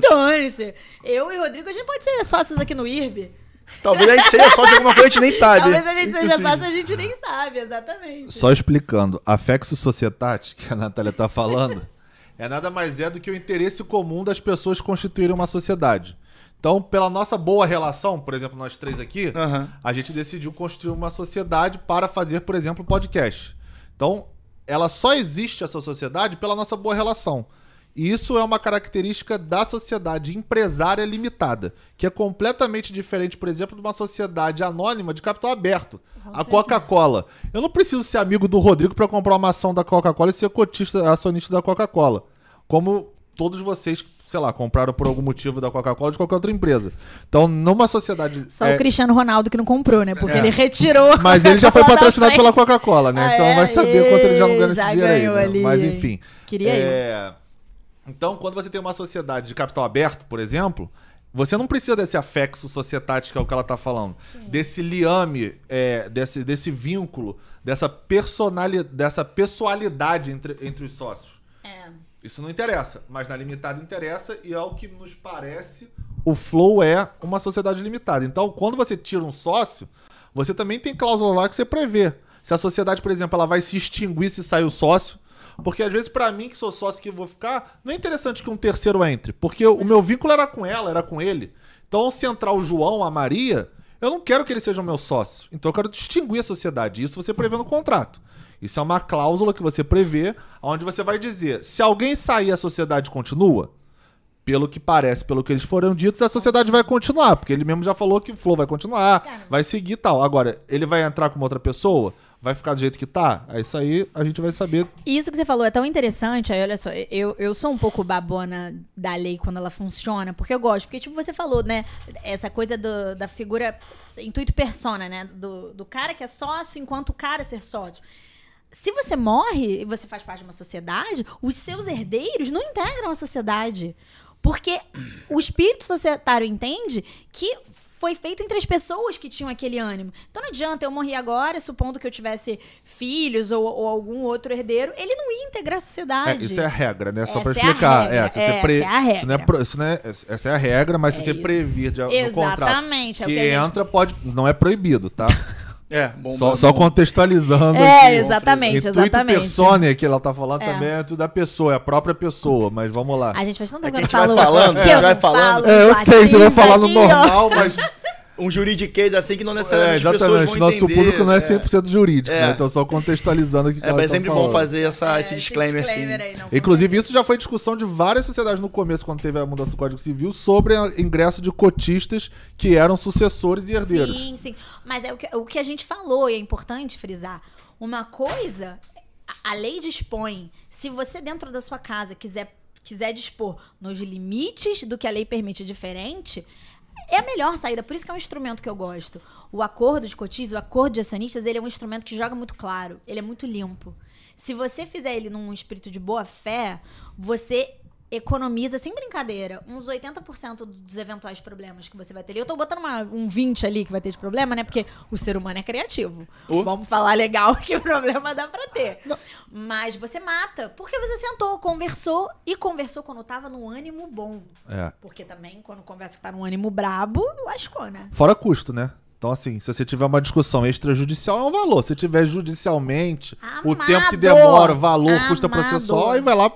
Dane-se. Eu e o Rodrigo, a gente pode ser sócios aqui no IRB. Talvez a gente seja só de alguma coisa a gente nem sabe. Talvez a gente seja sócio a gente nem sabe, exatamente. Só explicando, a Fexo Societate, que a Natália tá falando, é nada mais é do que o interesse comum das pessoas constituírem uma sociedade. Então, pela nossa boa relação, por exemplo, nós três aqui, uhum. a gente decidiu construir uma sociedade para fazer, por exemplo, podcast. Então, ela só existe essa sociedade pela nossa boa relação. E isso é uma característica da sociedade empresária limitada, que é completamente diferente, por exemplo, de uma sociedade anônima de capital aberto. a Coca-Cola. Eu não preciso ser amigo do Rodrigo para comprar uma ação da Coca-Cola e ser cotista, acionista da Coca-Cola. Como todos vocês sei lá, compraram por algum motivo da Coca-Cola de qualquer outra empresa. Então, numa sociedade. Só é... o Cristiano Ronaldo que não comprou, né? Porque é. ele retirou. Mas ele já foi patrocinado pela Coca-Cola, né? Ah, então é? vai saber quanto ele já não ganha esse dinheiro aí. Né? Mas enfim. Queria é... ir. Então, quando você tem uma sociedade de capital aberto, por exemplo, você não precisa desse afexo societático, que é o que ela está falando. Sim. Desse liame, é, desse, desse vínculo, dessa personalidade, dessa pessoalidade entre, entre os sócios. É. Isso não interessa, mas na limitada interessa e ao que nos parece, o Flow é uma sociedade limitada. Então, quando você tira um sócio, você também tem cláusula lá que você prevê. Se a sociedade, por exemplo, ela vai se extinguir se sair o sócio, porque às vezes, para mim, que sou sócio que vou ficar, não é interessante que um terceiro entre. Porque o meu vínculo era com ela, era com ele. Então, se entrar o João, a Maria, eu não quero que eles sejam meus sócios. Então, eu quero distinguir a sociedade. Isso você prevê no contrato. Isso é uma cláusula que você prevê, onde você vai dizer: se alguém sair, a sociedade continua? Pelo que parece, pelo que eles foram ditos, a sociedade vai continuar, porque ele mesmo já falou que o Flow vai continuar, vai seguir e tal. Agora, ele vai entrar com outra pessoa? vai ficar do jeito que tá? É isso aí, a gente vai saber. Isso que você falou é tão interessante. Aí, olha só, eu, eu sou um pouco babona da lei quando ela funciona, porque eu gosto. Porque, tipo, você falou, né? Essa coisa do, da figura intuito persona, né? Do, do cara que é sócio enquanto o cara ser sócio. Se você morre e você faz parte de uma sociedade, os seus herdeiros não integram a sociedade. Porque o espírito societário entende que foi feito entre as pessoas que tinham aquele ânimo. Então não adianta eu morrer agora, supondo que eu tivesse filhos ou, ou algum outro herdeiro, ele não ia integrar a sociedade. É, isso é a regra, né? Só para explicar. É, se pre... é a regra. Isso não é, isso não é, essa é a regra, mas se é você isso. previr de, no contrato Exatamente, é que, que entra, gente... pode, não é proibido, tá? É, bom. Só, só contextualizando. É, aqui, exatamente, exatamente. exatamente. persona que ela tá falando é. também é tudo da pessoa, é a própria pessoa, mas vamos lá. A gente faz tanto tempo é que a gente vai falando, a gente vai falando. É, eu sei, você vai falar no normal, mas um juridiquês assim que não necessariamente é, exatamente. as Nosso entender. público não é 100% é. jurídico, é. né? Então só contextualizando aqui. É, mas é sempre bom fazer essa, é, esse disclaimer, esse disclaimer assim. Aí, Inclusive, isso já foi discussão de várias sociedades no começo, quando teve a mudança do Código Civil, sobre o ingresso de cotistas que eram sucessores e herdeiros. Sim, sim. Mas é o que, o que a gente falou, e é importante frisar. Uma coisa, a lei dispõe, se você dentro da sua casa quiser quiser dispor nos limites do que a lei permite diferente, é a melhor saída, por isso que é um instrumento que eu gosto. O acordo de cotistas, o acordo de acionistas, ele é um instrumento que joga muito claro, ele é muito limpo. Se você fizer ele num espírito de boa fé, você economiza, sem brincadeira, uns 80% dos eventuais problemas que você vai ter. Eu tô botando uma, um 20 ali que vai ter de problema, né? Porque o ser humano é criativo. Uh. Vamos falar legal que o problema dá pra ter. Não. Mas você mata. Porque você sentou, conversou e conversou quando tava no ânimo bom. É. Porque também, quando conversa que tá no ânimo brabo, lascou, né? Fora custo, né? Então, assim, se você tiver uma discussão extrajudicial, é um valor. Se tiver judicialmente, Amado. o tempo que demora, o valor, Amado. custa processual, aí vai lá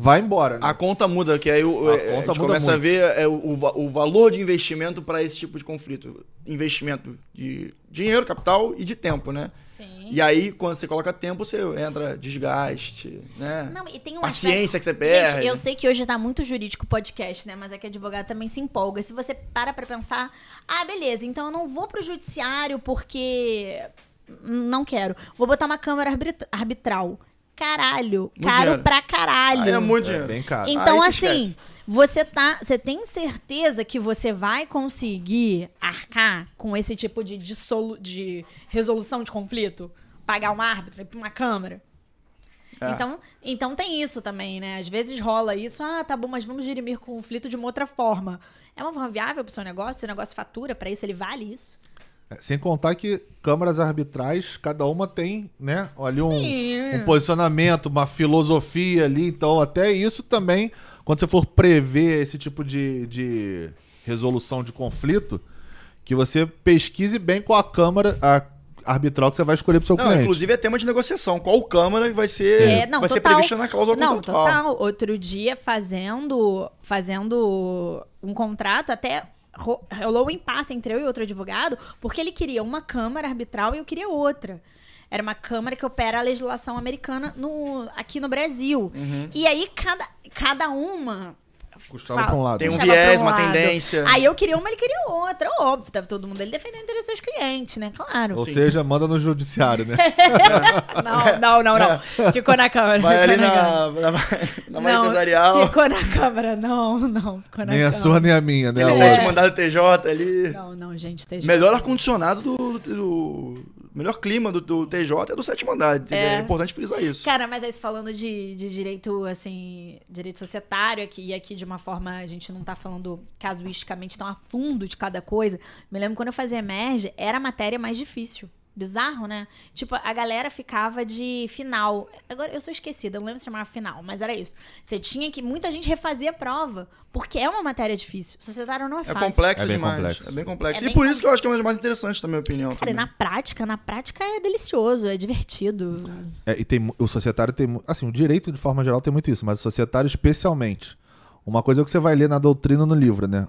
vai embora. Né? A conta muda, que aí o, é, a, gente começa muito. a ver é, o, o valor de investimento para esse tipo de conflito. Investimento de dinheiro, capital e de tempo, né? Sim. E aí, quando você coloca tempo, você entra desgaste, né? Não, e tem uma Paciência que você perde. Gente, eu sei que hoje tá muito jurídico o podcast, né? Mas é que advogado também se empolga. Se você para pra pensar, ah, beleza, então eu não vou pro judiciário porque não quero. Vou botar uma câmara arbitral caralho. Muito caro dinheiro. pra caralho. Aí é muito dinheiro. É bem caro. Então, assim, você tá. Você tem certeza que você vai conseguir arcar com esse tipo de, dissolu de resolução de conflito? Pagar um árbitro, ir pra uma câmara? É. Então, então tem isso também, né? Às vezes rola isso, ah, tá bom, mas vamos dirimir conflito de uma outra forma. É uma forma viável pro seu negócio? Seu negócio fatura para isso? Ele vale isso? É, sem contar que câmaras arbitrais, cada uma tem, né, ali um, um, posicionamento, uma filosofia ali. Então, até isso também, quando você for prever esse tipo de, de resolução de conflito, que você pesquise bem qual a câmara, a arbitral que você vai escolher para o seu não, cliente. Inclusive é tema de negociação. Qual câmara vai ser, é, não, vai ser prevista na cláusula não, contratual. Total. Outro dia, fazendo, fazendo um contrato, até rolou um impasse entre eu e outro advogado, porque ele queria uma câmara arbitral e eu queria outra. Era uma câmara que opera a legislação americana no, aqui no Brasil. Uhum. E aí, cada, cada uma Custava pra um lado. Tem um viés, um uma tendência. Aí eu queria uma, ele queria outra. Óbvio, tava todo mundo ele defendendo o interesse dos clientes, né? Claro. Ou Sim. seja, manda no judiciário, né? não, não, não, não. Ficou na Câmara. Vai ali na, na, na, na empresarial. Ficou na Câmara, não, não. Ficou na nem a sua, nem a minha, né? Ele sete mandado TJ ali. Não, não, gente, TJ. Melhor ar-condicionado do, do melhor clima do, do TJ é do sétimo andar. É. é. importante frisar isso. Cara, mas aí falando de, de direito, assim, direito societário aqui, e aqui de uma forma, a gente não tá falando casuisticamente tão a fundo de cada coisa. Me lembro quando eu fazia Emerge, era a matéria mais difícil. Bizarro, né? Tipo, a galera ficava de final. Agora, eu sou esquecida, não lembro se chamava final, mas era isso. Você tinha que. Muita gente refazia a prova, porque é uma matéria difícil. Societário não é, é fácil. É complexo é demais. Complexo. É bem complexo. É e bem por isso que eu acho que é mais interessante, na minha opinião. Cara, na prática, na prática é delicioso, é divertido. É, e tem, o societário tem. Assim, o direito, de forma geral, tem muito isso, mas o societário, especialmente. Uma coisa é que você vai ler na doutrina no livro, né?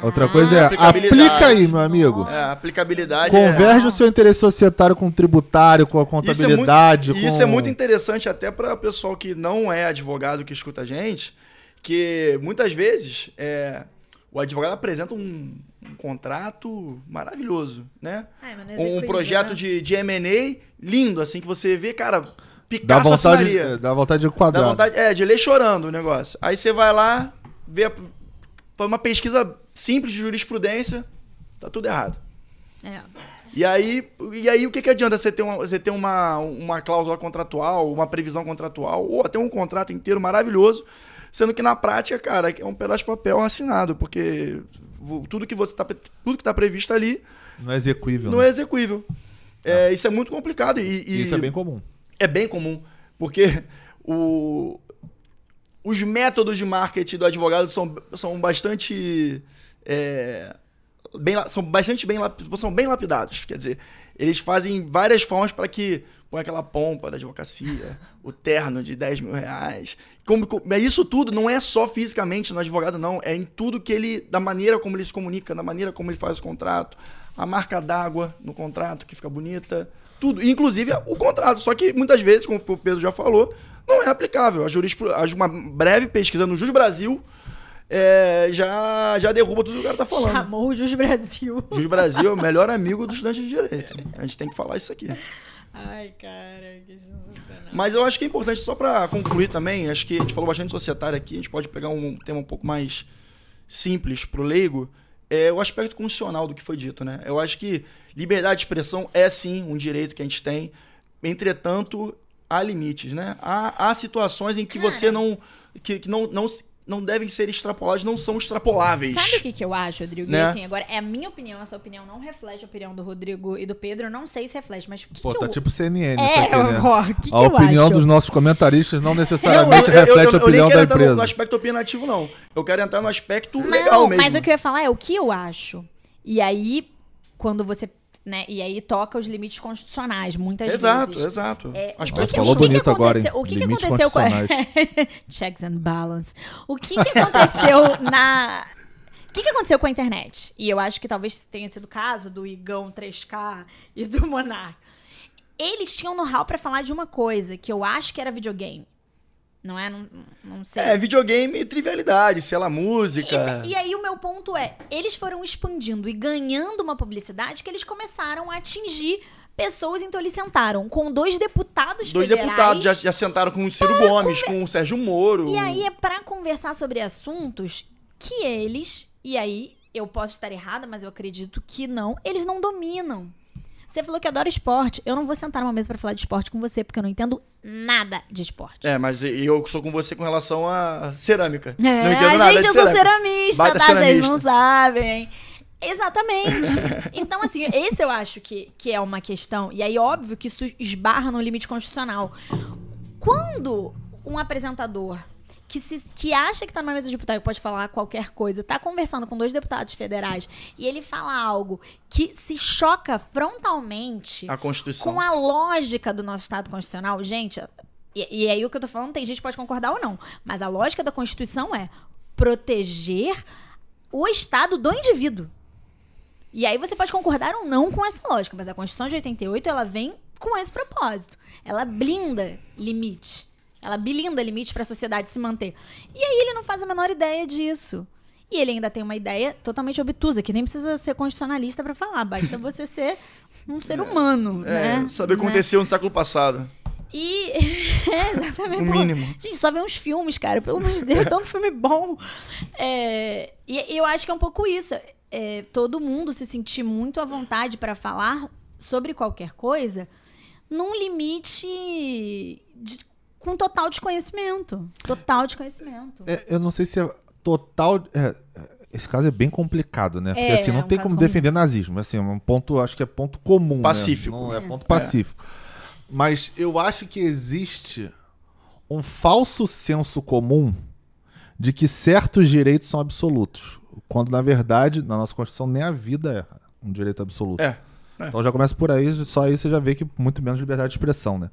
Outra ah, coisa é, aplica aí, meu amigo. É, aplicabilidade. Converge é... o seu interesse societário com o tributário, com a contabilidade. Isso é muito, com... isso é muito interessante até para o pessoal que não é advogado que escuta a gente, que muitas vezes é, o advogado apresenta um, um contrato maravilhoso, né? É, um projeto né? de, de M&A lindo, assim, que você vê, cara, Picasso dá vontade, Dá vontade de quadrar. Dá vontade, é, de ler chorando o negócio. Aí você vai lá, vê, foi uma pesquisa simples de jurisprudência, tá tudo errado. É. E aí, e aí o que, que adianta você ter, uma, você ter uma, uma cláusula contratual, uma previsão contratual, ou até um contrato inteiro maravilhoso, sendo que na prática, cara, é um pedaço de papel assinado, porque tudo que você tá, tudo que está previsto ali não é execuível. Não né? é execuível. É, isso é muito complicado e, e, isso é bem comum. É bem comum, porque o, os métodos de marketing do advogado são, são bastante é, bem, são bastante bem são bem lapidados, quer dizer, eles fazem várias formas para que põe aquela pompa da advocacia, o terno de 10 mil reais. Como, como, isso tudo não é só fisicamente no advogado, não. É em tudo que ele. da maneira como ele se comunica, da maneira como ele faz o contrato, a marca d'água no contrato, que fica bonita. Tudo. Inclusive o contrato. Só que muitas vezes, como o Pedro já falou, não é aplicável. A jurisprudência, uma breve pesquisa no Jus Brasil é, já, já derruba tudo que o cara tá falando. Chamou o Jus Brasil. Jus Brasil é o melhor amigo do estudante de direito. A gente tem que falar isso aqui. Ai, cara, que sensacional. Mas eu acho que é importante, só para concluir também, acho que a gente falou bastante societário aqui, a gente pode pegar um tema um pouco mais simples pro leigo, é o aspecto constitucional do que foi dito, né? Eu acho que liberdade de expressão é sim um direito que a gente tem, entretanto, há limites, né? Há, há situações em que você não. que, que não, não, não devem ser extrapolados, não são extrapoláveis. Sabe o que, que eu acho, Rodrigo? Né? E assim, agora é a minha opinião, essa opinião não reflete a opinião do Rodrigo e do Pedro, eu não sei se reflete, mas. Que Pô, que tá eu... tipo CNN é, isso aqui, né? Ó, que a opinião dos nossos comentaristas não necessariamente não, eu, reflete eu, eu, a opinião da empresa. Eu não no aspecto opinativo, não. Eu quero entrar no aspecto não, legal mesmo. Mas o que eu ia falar é o que eu acho. E aí, quando você né? E aí toca os limites constitucionais, muitas exato, vezes. Exato, exato. É, que, falou que bonito que agora, hein? O que, que aconteceu com... Checks and balance. O que, que aconteceu na... O que, que aconteceu com a internet? E eu acho que talvez tenha sido o caso do Igão 3K e do Monark. Eles tinham know-how para falar de uma coisa que eu acho que era videogame. Não é? Não, não sei. É, videogame e trivialidade, sei lá, música. E, e, aí o meu ponto é, eles foram expandindo e ganhando uma publicidade que eles começaram a atingir pessoas, então eles sentaram com dois deputados dois federais. Dois deputados, já, já sentaram com o Ciro Gomes, com o Sérgio Moro. E aí é para conversar sobre assuntos que eles, e aí eu posso estar errada, mas eu acredito que não, eles não dominam. Você falou que adora esporte. Eu não vou sentar numa mesa para falar de esporte com você, porque eu não entendo nada de esporte. É, mas eu sou com você com relação à cerâmica. É, não entendo a nada gente, de eu cerâmica. sou ceramista, Baita tá? Ceramista. Vocês não sabem. Exatamente. então, assim, esse eu acho que, que é uma questão. E aí, óbvio que isso esbarra no limite constitucional. Quando um apresentador que, se, que acha que está numa mesa de deputado pode falar qualquer coisa, está conversando com dois deputados federais e ele fala algo que se choca frontalmente a Constituição. com a lógica do nosso Estado Constitucional, gente, e, e aí o que eu estou falando, tem gente que pode concordar ou não, mas a lógica da Constituição é proteger o Estado do indivíduo. E aí você pode concordar ou não com essa lógica, mas a Constituição de 88 ela vem com esse propósito. Ela blinda limite. Ela bilinda limite para a sociedade se manter. E aí ele não faz a menor ideia disso. E ele ainda tem uma ideia totalmente obtusa, que nem precisa ser constitucionalista para falar, basta você ser um ser humano, é, né? Saber o que né? aconteceu no século passado. E. É, exatamente. O mínimo. Gente, só vê uns filmes, cara. Pelo amor de Deus, tanto filme bom. É, e eu acho que é um pouco isso. É, todo mundo se sentir muito à vontade para falar sobre qualquer coisa num limite de com total desconhecimento. Total desconhecimento. É, eu não sei se é total. É, esse caso é bem complicado, né? Porque é, assim, não é um tem como comum. defender nazismo. Assim, é um ponto, acho que é ponto comum. Né? Pacífico. Né? Não é, ponto pacífico. Mas eu acho que existe um falso senso comum de que certos direitos são absolutos. Quando, na verdade, na nossa Constituição, nem a vida é um direito absoluto. É. é. Então já começa por aí, só aí você já vê que muito menos liberdade de expressão, né?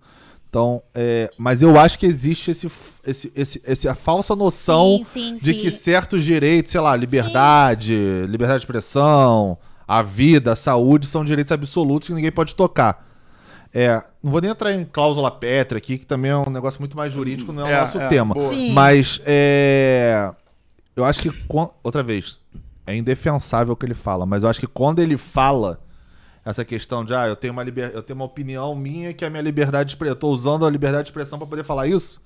Então, é, mas eu acho que existe esse, esse, esse, esse a falsa noção sim, sim, de sim. que certos direitos, sei lá, liberdade, liberdade de expressão, a vida, a saúde, são direitos absolutos que ninguém pode tocar. É, não vou nem entrar em cláusula pétrea aqui, que também é um negócio muito mais jurídico, não é, é o nosso é, tema. Mas é, eu acho que, outra vez, é indefensável o que ele fala, mas eu acho que quando ele fala essa questão de, ah, eu tenho uma, liber... eu tenho uma opinião minha que é a minha liberdade de expressão. Eu tô usando a liberdade de expressão para poder falar isso.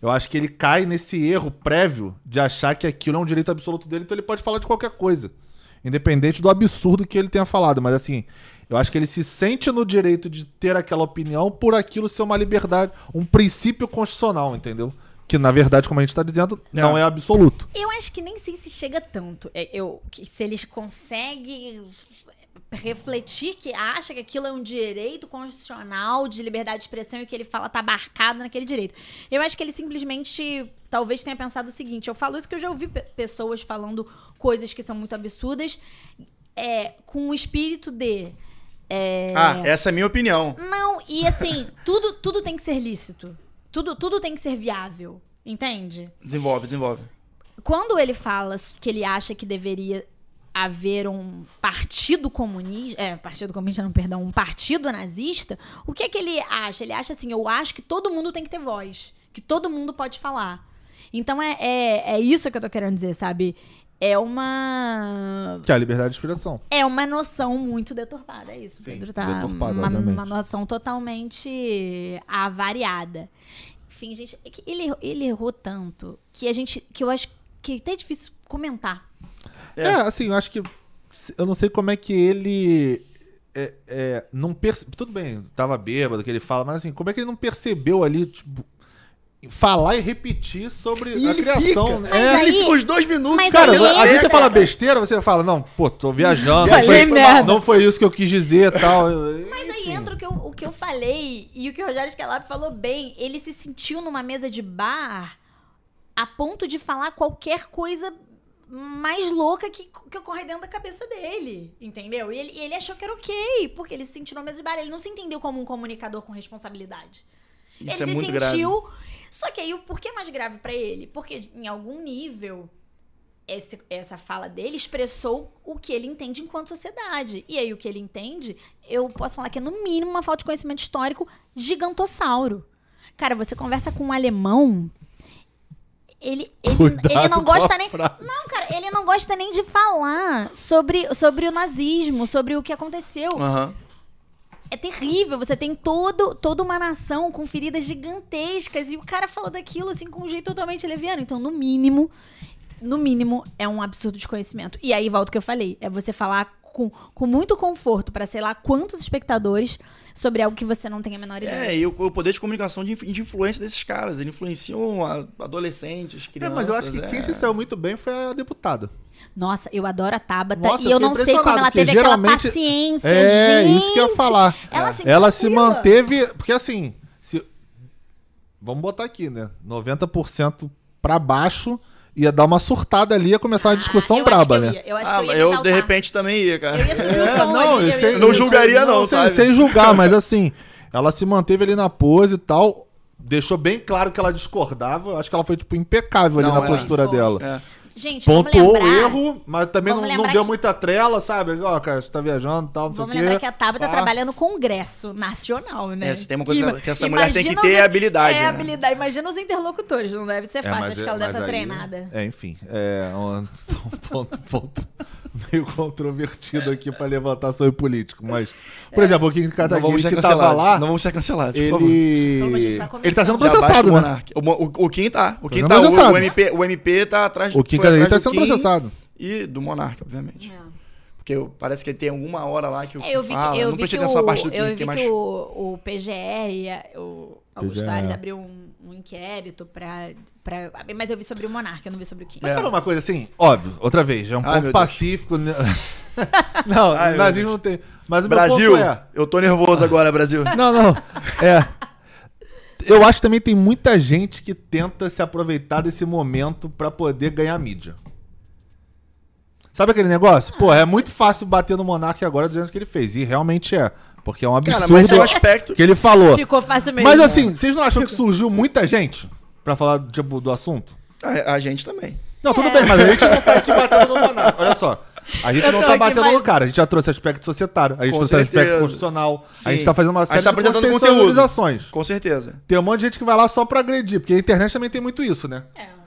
Eu acho que ele cai nesse erro prévio de achar que aquilo é um direito absoluto dele, então ele pode falar de qualquer coisa. Independente do absurdo que ele tenha falado. Mas assim, eu acho que ele se sente no direito de ter aquela opinião por aquilo ser uma liberdade, um princípio constitucional, entendeu? Que na verdade, como a gente tá dizendo, não é absoluto. Eu acho que nem sei se chega tanto. É, eu, que se eles conseguem refletir que acha que aquilo é um direito constitucional de liberdade de expressão e que ele fala tá abarcado naquele direito. Eu acho que ele simplesmente talvez tenha pensado o seguinte: eu falo isso que eu já ouvi pessoas falando coisas que são muito absurdas é, com o espírito de. É... Ah, essa é a minha opinião. Não, e assim, tudo, tudo tem que ser lícito. Tudo, tudo tem que ser viável. Entende? Desenvolve, desenvolve. Quando ele fala que ele acha que deveria haver um partido comunista, é, partido comunista não, perdão, um partido nazista, o que é que ele acha? Ele acha assim, eu acho que todo mundo tem que ter voz, que todo mundo pode falar. Então é, é, é isso que eu tô querendo dizer, sabe? É uma. Que é a liberdade de expressão. É uma noção muito deturpada, é isso. Sim, Pedro tá. Deturpada, uma, uma noção totalmente avariada. Enfim, gente, é ele, ele errou tanto que a gente. que eu acho que é até difícil comentar é. é, assim, eu acho que. Eu não sei como é que ele. É, é, não perce... Tudo bem, tava bêbado que ele fala, mas assim, como é que ele não percebeu ali, tipo, falar e repetir sobre e a criação. Fica. Né? É, aí, ele fica uns dois minutos. Cara, aí, às vezes você fala besteira, você fala, não, pô, tô viajando. Não foi, não foi isso que eu quis dizer e tal. Mas aí entra o que, eu, o que eu falei e o que o Rogério Scalab falou bem. Ele se sentiu numa mesa de bar a ponto de falar qualquer coisa mais louca que, que ocorre dentro da cabeça dele, entendeu? E ele, ele achou que era ok, porque ele se sentiu no mesmo de bar. Ele não se entendeu como um comunicador com responsabilidade. Isso ele é se muito sentiu. Grave. Só que aí o porquê é mais grave para ele? Porque em algum nível esse, essa fala dele expressou o que ele entende enquanto sociedade. E aí o que ele entende, eu posso falar que é no mínimo uma falta de conhecimento histórico gigantossauro. Cara, você conversa com um alemão ele, ele, ele não gosta nem. Frase. Não, cara, ele não gosta nem de falar sobre, sobre o nazismo, sobre o que aconteceu. Uhum. É terrível. Você tem todo, toda uma nação com feridas gigantescas e o cara fala daquilo assim com um jeito totalmente leviano. Então, no mínimo, no mínimo, é um absurdo de conhecimento. E aí volta o que eu falei: é você falar com, com muito conforto para sei lá quantos espectadores sobre algo que você não tem a menor ideia. É, e o, o poder de comunicação de, de, influência desses caras. Eles influenciam adolescentes, crianças. É, mas eu acho que é. quem se saiu muito bem foi a deputada. Nossa, eu adoro a Tabata Nossa, e eu não sei como ela teve aquela paciência, É, gente. isso que eu ia falar. Ela, é. se, ela se manteve, porque assim, se, vamos botar aqui, né? 90% para baixo ia dar uma surtada ali, ia começar uma ah, discussão ah, braba, né? Eu acho ah, que eu, eu de repente também ia, cara. Eu ia subir é, não, ali, eu, sem, não julgaria não, não sem, sem, julgar, mas assim, ela se manteve ali na pose e tal, deixou bem claro que ela discordava, acho que ela foi tipo impecável ali não, na é, postura foi. dela. É. Gente, Pontuou o erro, mas também não, não deu que... muita trela, sabe? Ó, oh, cara, você tá viajando e tal, não Vamos sei lembrar que a Tabata ah. trabalha no Congresso Nacional, né? É, tem uma coisa que, que essa mulher tem que ter é habilidade, É, né? habilidade. Imagina os interlocutores, não deve ser é, fácil. É, Acho que ela deve estar treinada. É, enfim. É um ponto, ponto meio controvertido aqui pra levantar sobre político, mas... Por exemplo, o Kim Kataguiri que tava lá... Não vamos ser cancelados, ele... Ele tá sendo processado, né? O, o, o Kim tá. O Kim tá. O, o, MP, o MP tá atrás... O Kim Kataguiri tá sendo processado processado. E do Monarca, obviamente. É. Porque parece que tem alguma hora lá que o é, eu vi fala. Que, eu não vi que o, parte do eu vi mais... que o, o PGR, o Augusto Ares abriu um, um, inquérito pra, pra. Mas eu vi sobre o Monarca, eu não vi sobre o Kim. Mas é. sabe uma coisa assim? Óbvio, outra vez, é um Ai, ponto pacífico. Né? não, Ai, nazismo não tem. Mas o Brasil, é... eu tô nervoso agora, Brasil. Não, não. É. Eu acho que também tem muita gente que tenta se aproveitar desse momento para poder ganhar mídia. Sabe aquele negócio? Pô, é muito fácil bater no Monark agora dizendo que ele fez. E realmente é. Porque é um absurdo Cara, mas é um aspecto que ele falou. Ficou fácil mesmo. Mas assim, vocês não acham que surgiu muita gente pra falar tipo, do assunto? A, a gente também. Não, tudo é. bem, mas a gente não tá aqui batendo no Monark. Olha só. A gente não tá batendo mais... no cara, a gente já trouxe aspecto societário, a gente Com trouxe certeza. aspecto constitucional, Sim. a gente tá fazendo uma série tá de contextualizações. Com certeza. Tem um monte de gente que vai lá só pra agredir, porque a internet também tem muito isso, né? É.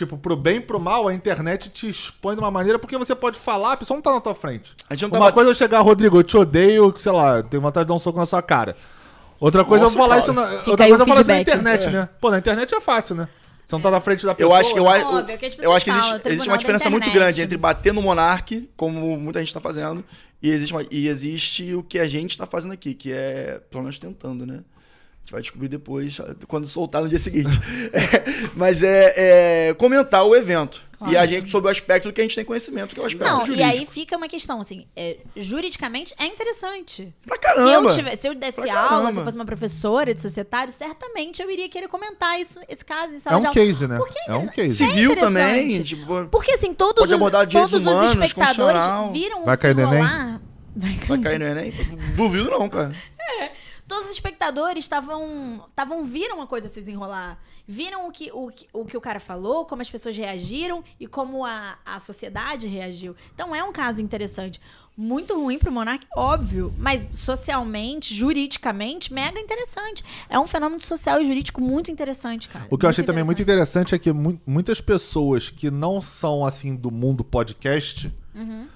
Tipo, pro bem e pro mal, a internet te expõe de uma maneira porque você pode falar, a pessoa não tá na tua frente. A gente não uma coisa é eu chegar, Rodrigo, eu te odeio, sei lá, tenho vontade de dar um soco na sua cara. Outra coisa Nossa, eu falar isso na, outra coisa eu falar isso na internet, é. né? Pô, na internet é fácil, né? Você não tá na frente da pessoa. Eu acho, eu, né? Óbvio, que eu acho que existe, existe uma diferença muito grande entre bater no monarque, como muita gente tá fazendo, e existe, uma, e existe o que a gente tá fazendo aqui, que é, pelo menos tentando, né? gente vai descobrir depois, quando soltar no dia seguinte. é, mas é, é, comentar o evento. Claro. E a gente, sobre o aspecto do que a gente tem conhecimento, que é o aspecto Não, jurídico. e aí fica uma questão, assim, é, juridicamente é interessante. Pra caramba! Se eu, tivesse, se eu desse aula, se eu fosse uma professora de societário, certamente eu iria querer comentar isso, esse caso em sala É um case, né? É, é, um case. Civil também. Tipo, Porque, assim, todos, os, todos humanos, os espectadores viram Vai cair no Enem? Vai cair. Vai cair no Enem? Duvido não, cara. É. Todos os espectadores estavam. estavam viram uma coisa se desenrolar. Viram o que o, o que o cara falou, como as pessoas reagiram e como a, a sociedade reagiu. Então é um caso interessante. Muito ruim pro Monark, óbvio, mas socialmente, juridicamente, mega interessante. É um fenômeno social e jurídico muito interessante, cara. O que eu achei também muito interessante é que mu muitas pessoas que não são, assim, do mundo podcast. Uhum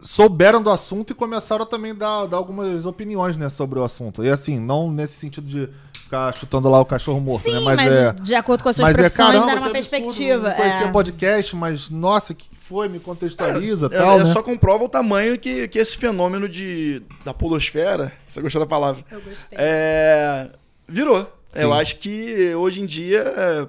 souberam do assunto e começaram a também dar, dar algumas opiniões, né, sobre o assunto. E assim, não nesse sentido de ficar chutando lá o cachorro morto, Sim, né? Mas, mas é, de acordo com as suas é, profissões, é, caramba, dar uma perspectiva. Não conhecia é. podcast, mas nossa, que foi? Me contextualiza é, tal, é, né? Só comprova o tamanho que, que esse fenômeno de, da polosfera, você gostou da palavra? Eu gostei. É, virou. Sim. Eu acho que hoje em dia é,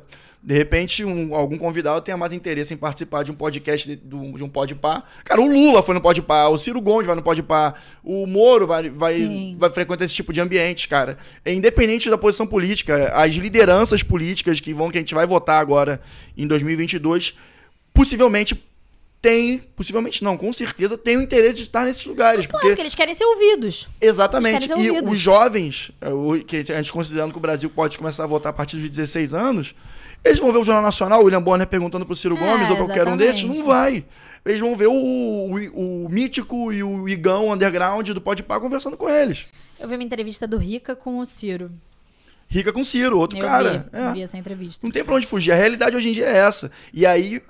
de repente, um, algum convidado tenha mais interesse em participar de um podcast de, de um podpar. Cara, o Lula foi no podpar, o Ciro Gomes vai no podpar, o Moro vai, vai, vai frequentar esse tipo de ambiente, cara. É independente da posição política, as lideranças políticas que vão que a gente vai votar agora em 2022, possivelmente tem, possivelmente não, com certeza, tem o interesse de estar nesses lugares. Claro, porque, eles querem ser ouvidos. Exatamente. Ser e ouvidos. os jovens, é, que a gente considerando que o Brasil pode começar a votar a partir dos 16 anos, eles vão ver o Jornal Nacional, o William Bonner perguntando pro Ciro é, Gomes ou qualquer um desses? Não vai. Eles vão ver o, o, o mítico e o Igão underground do Pode Par conversando com eles. Eu vi uma entrevista do Rica com o Ciro. Rica com Ciro, outro eu cara. Vi, é. vi essa entrevista. Não tem pra onde fugir. A realidade hoje em dia é essa. E aí,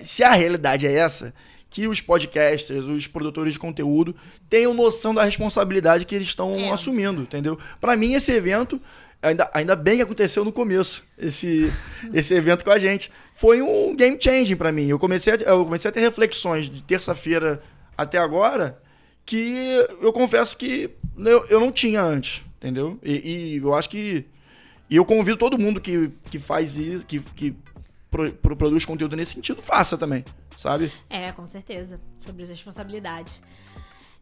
se a realidade é essa, que os podcasters, os produtores de conteúdo tenham noção da responsabilidade que eles estão é. assumindo, entendeu? Para mim, esse evento Ainda, ainda bem que aconteceu no começo, esse, esse evento com a gente. Foi um game changing para mim. Eu comecei, a, eu comecei a ter reflexões de terça-feira até agora que eu confesso que eu, eu não tinha antes, entendeu? E, e eu acho que. E eu convido todo mundo que, que faz isso, que, que pro, pro, produz conteúdo nesse sentido, faça também, sabe? É, com certeza. Sobre as responsabilidades.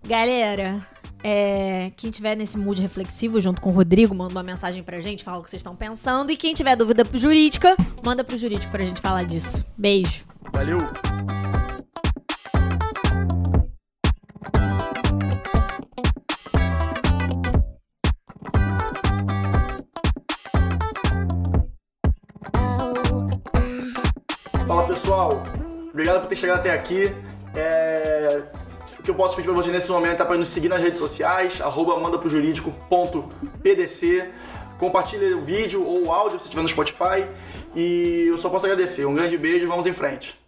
Galera, é, quem tiver nesse mood reflexivo junto com o Rodrigo, manda uma mensagem pra gente, fala o que vocês estão pensando. E quem tiver dúvida pro jurídica, manda pro jurídico pra gente falar disso. Beijo. Valeu! Pessoal, obrigado por ter chegado até aqui. É que eu posso pedir pra você nesse momento é pra nos seguir nas redes sociais, arroba mandaprojurídico.pdc. Compartilhe o vídeo ou o áudio se estiver no Spotify. E eu só posso agradecer. Um grande beijo e vamos em frente.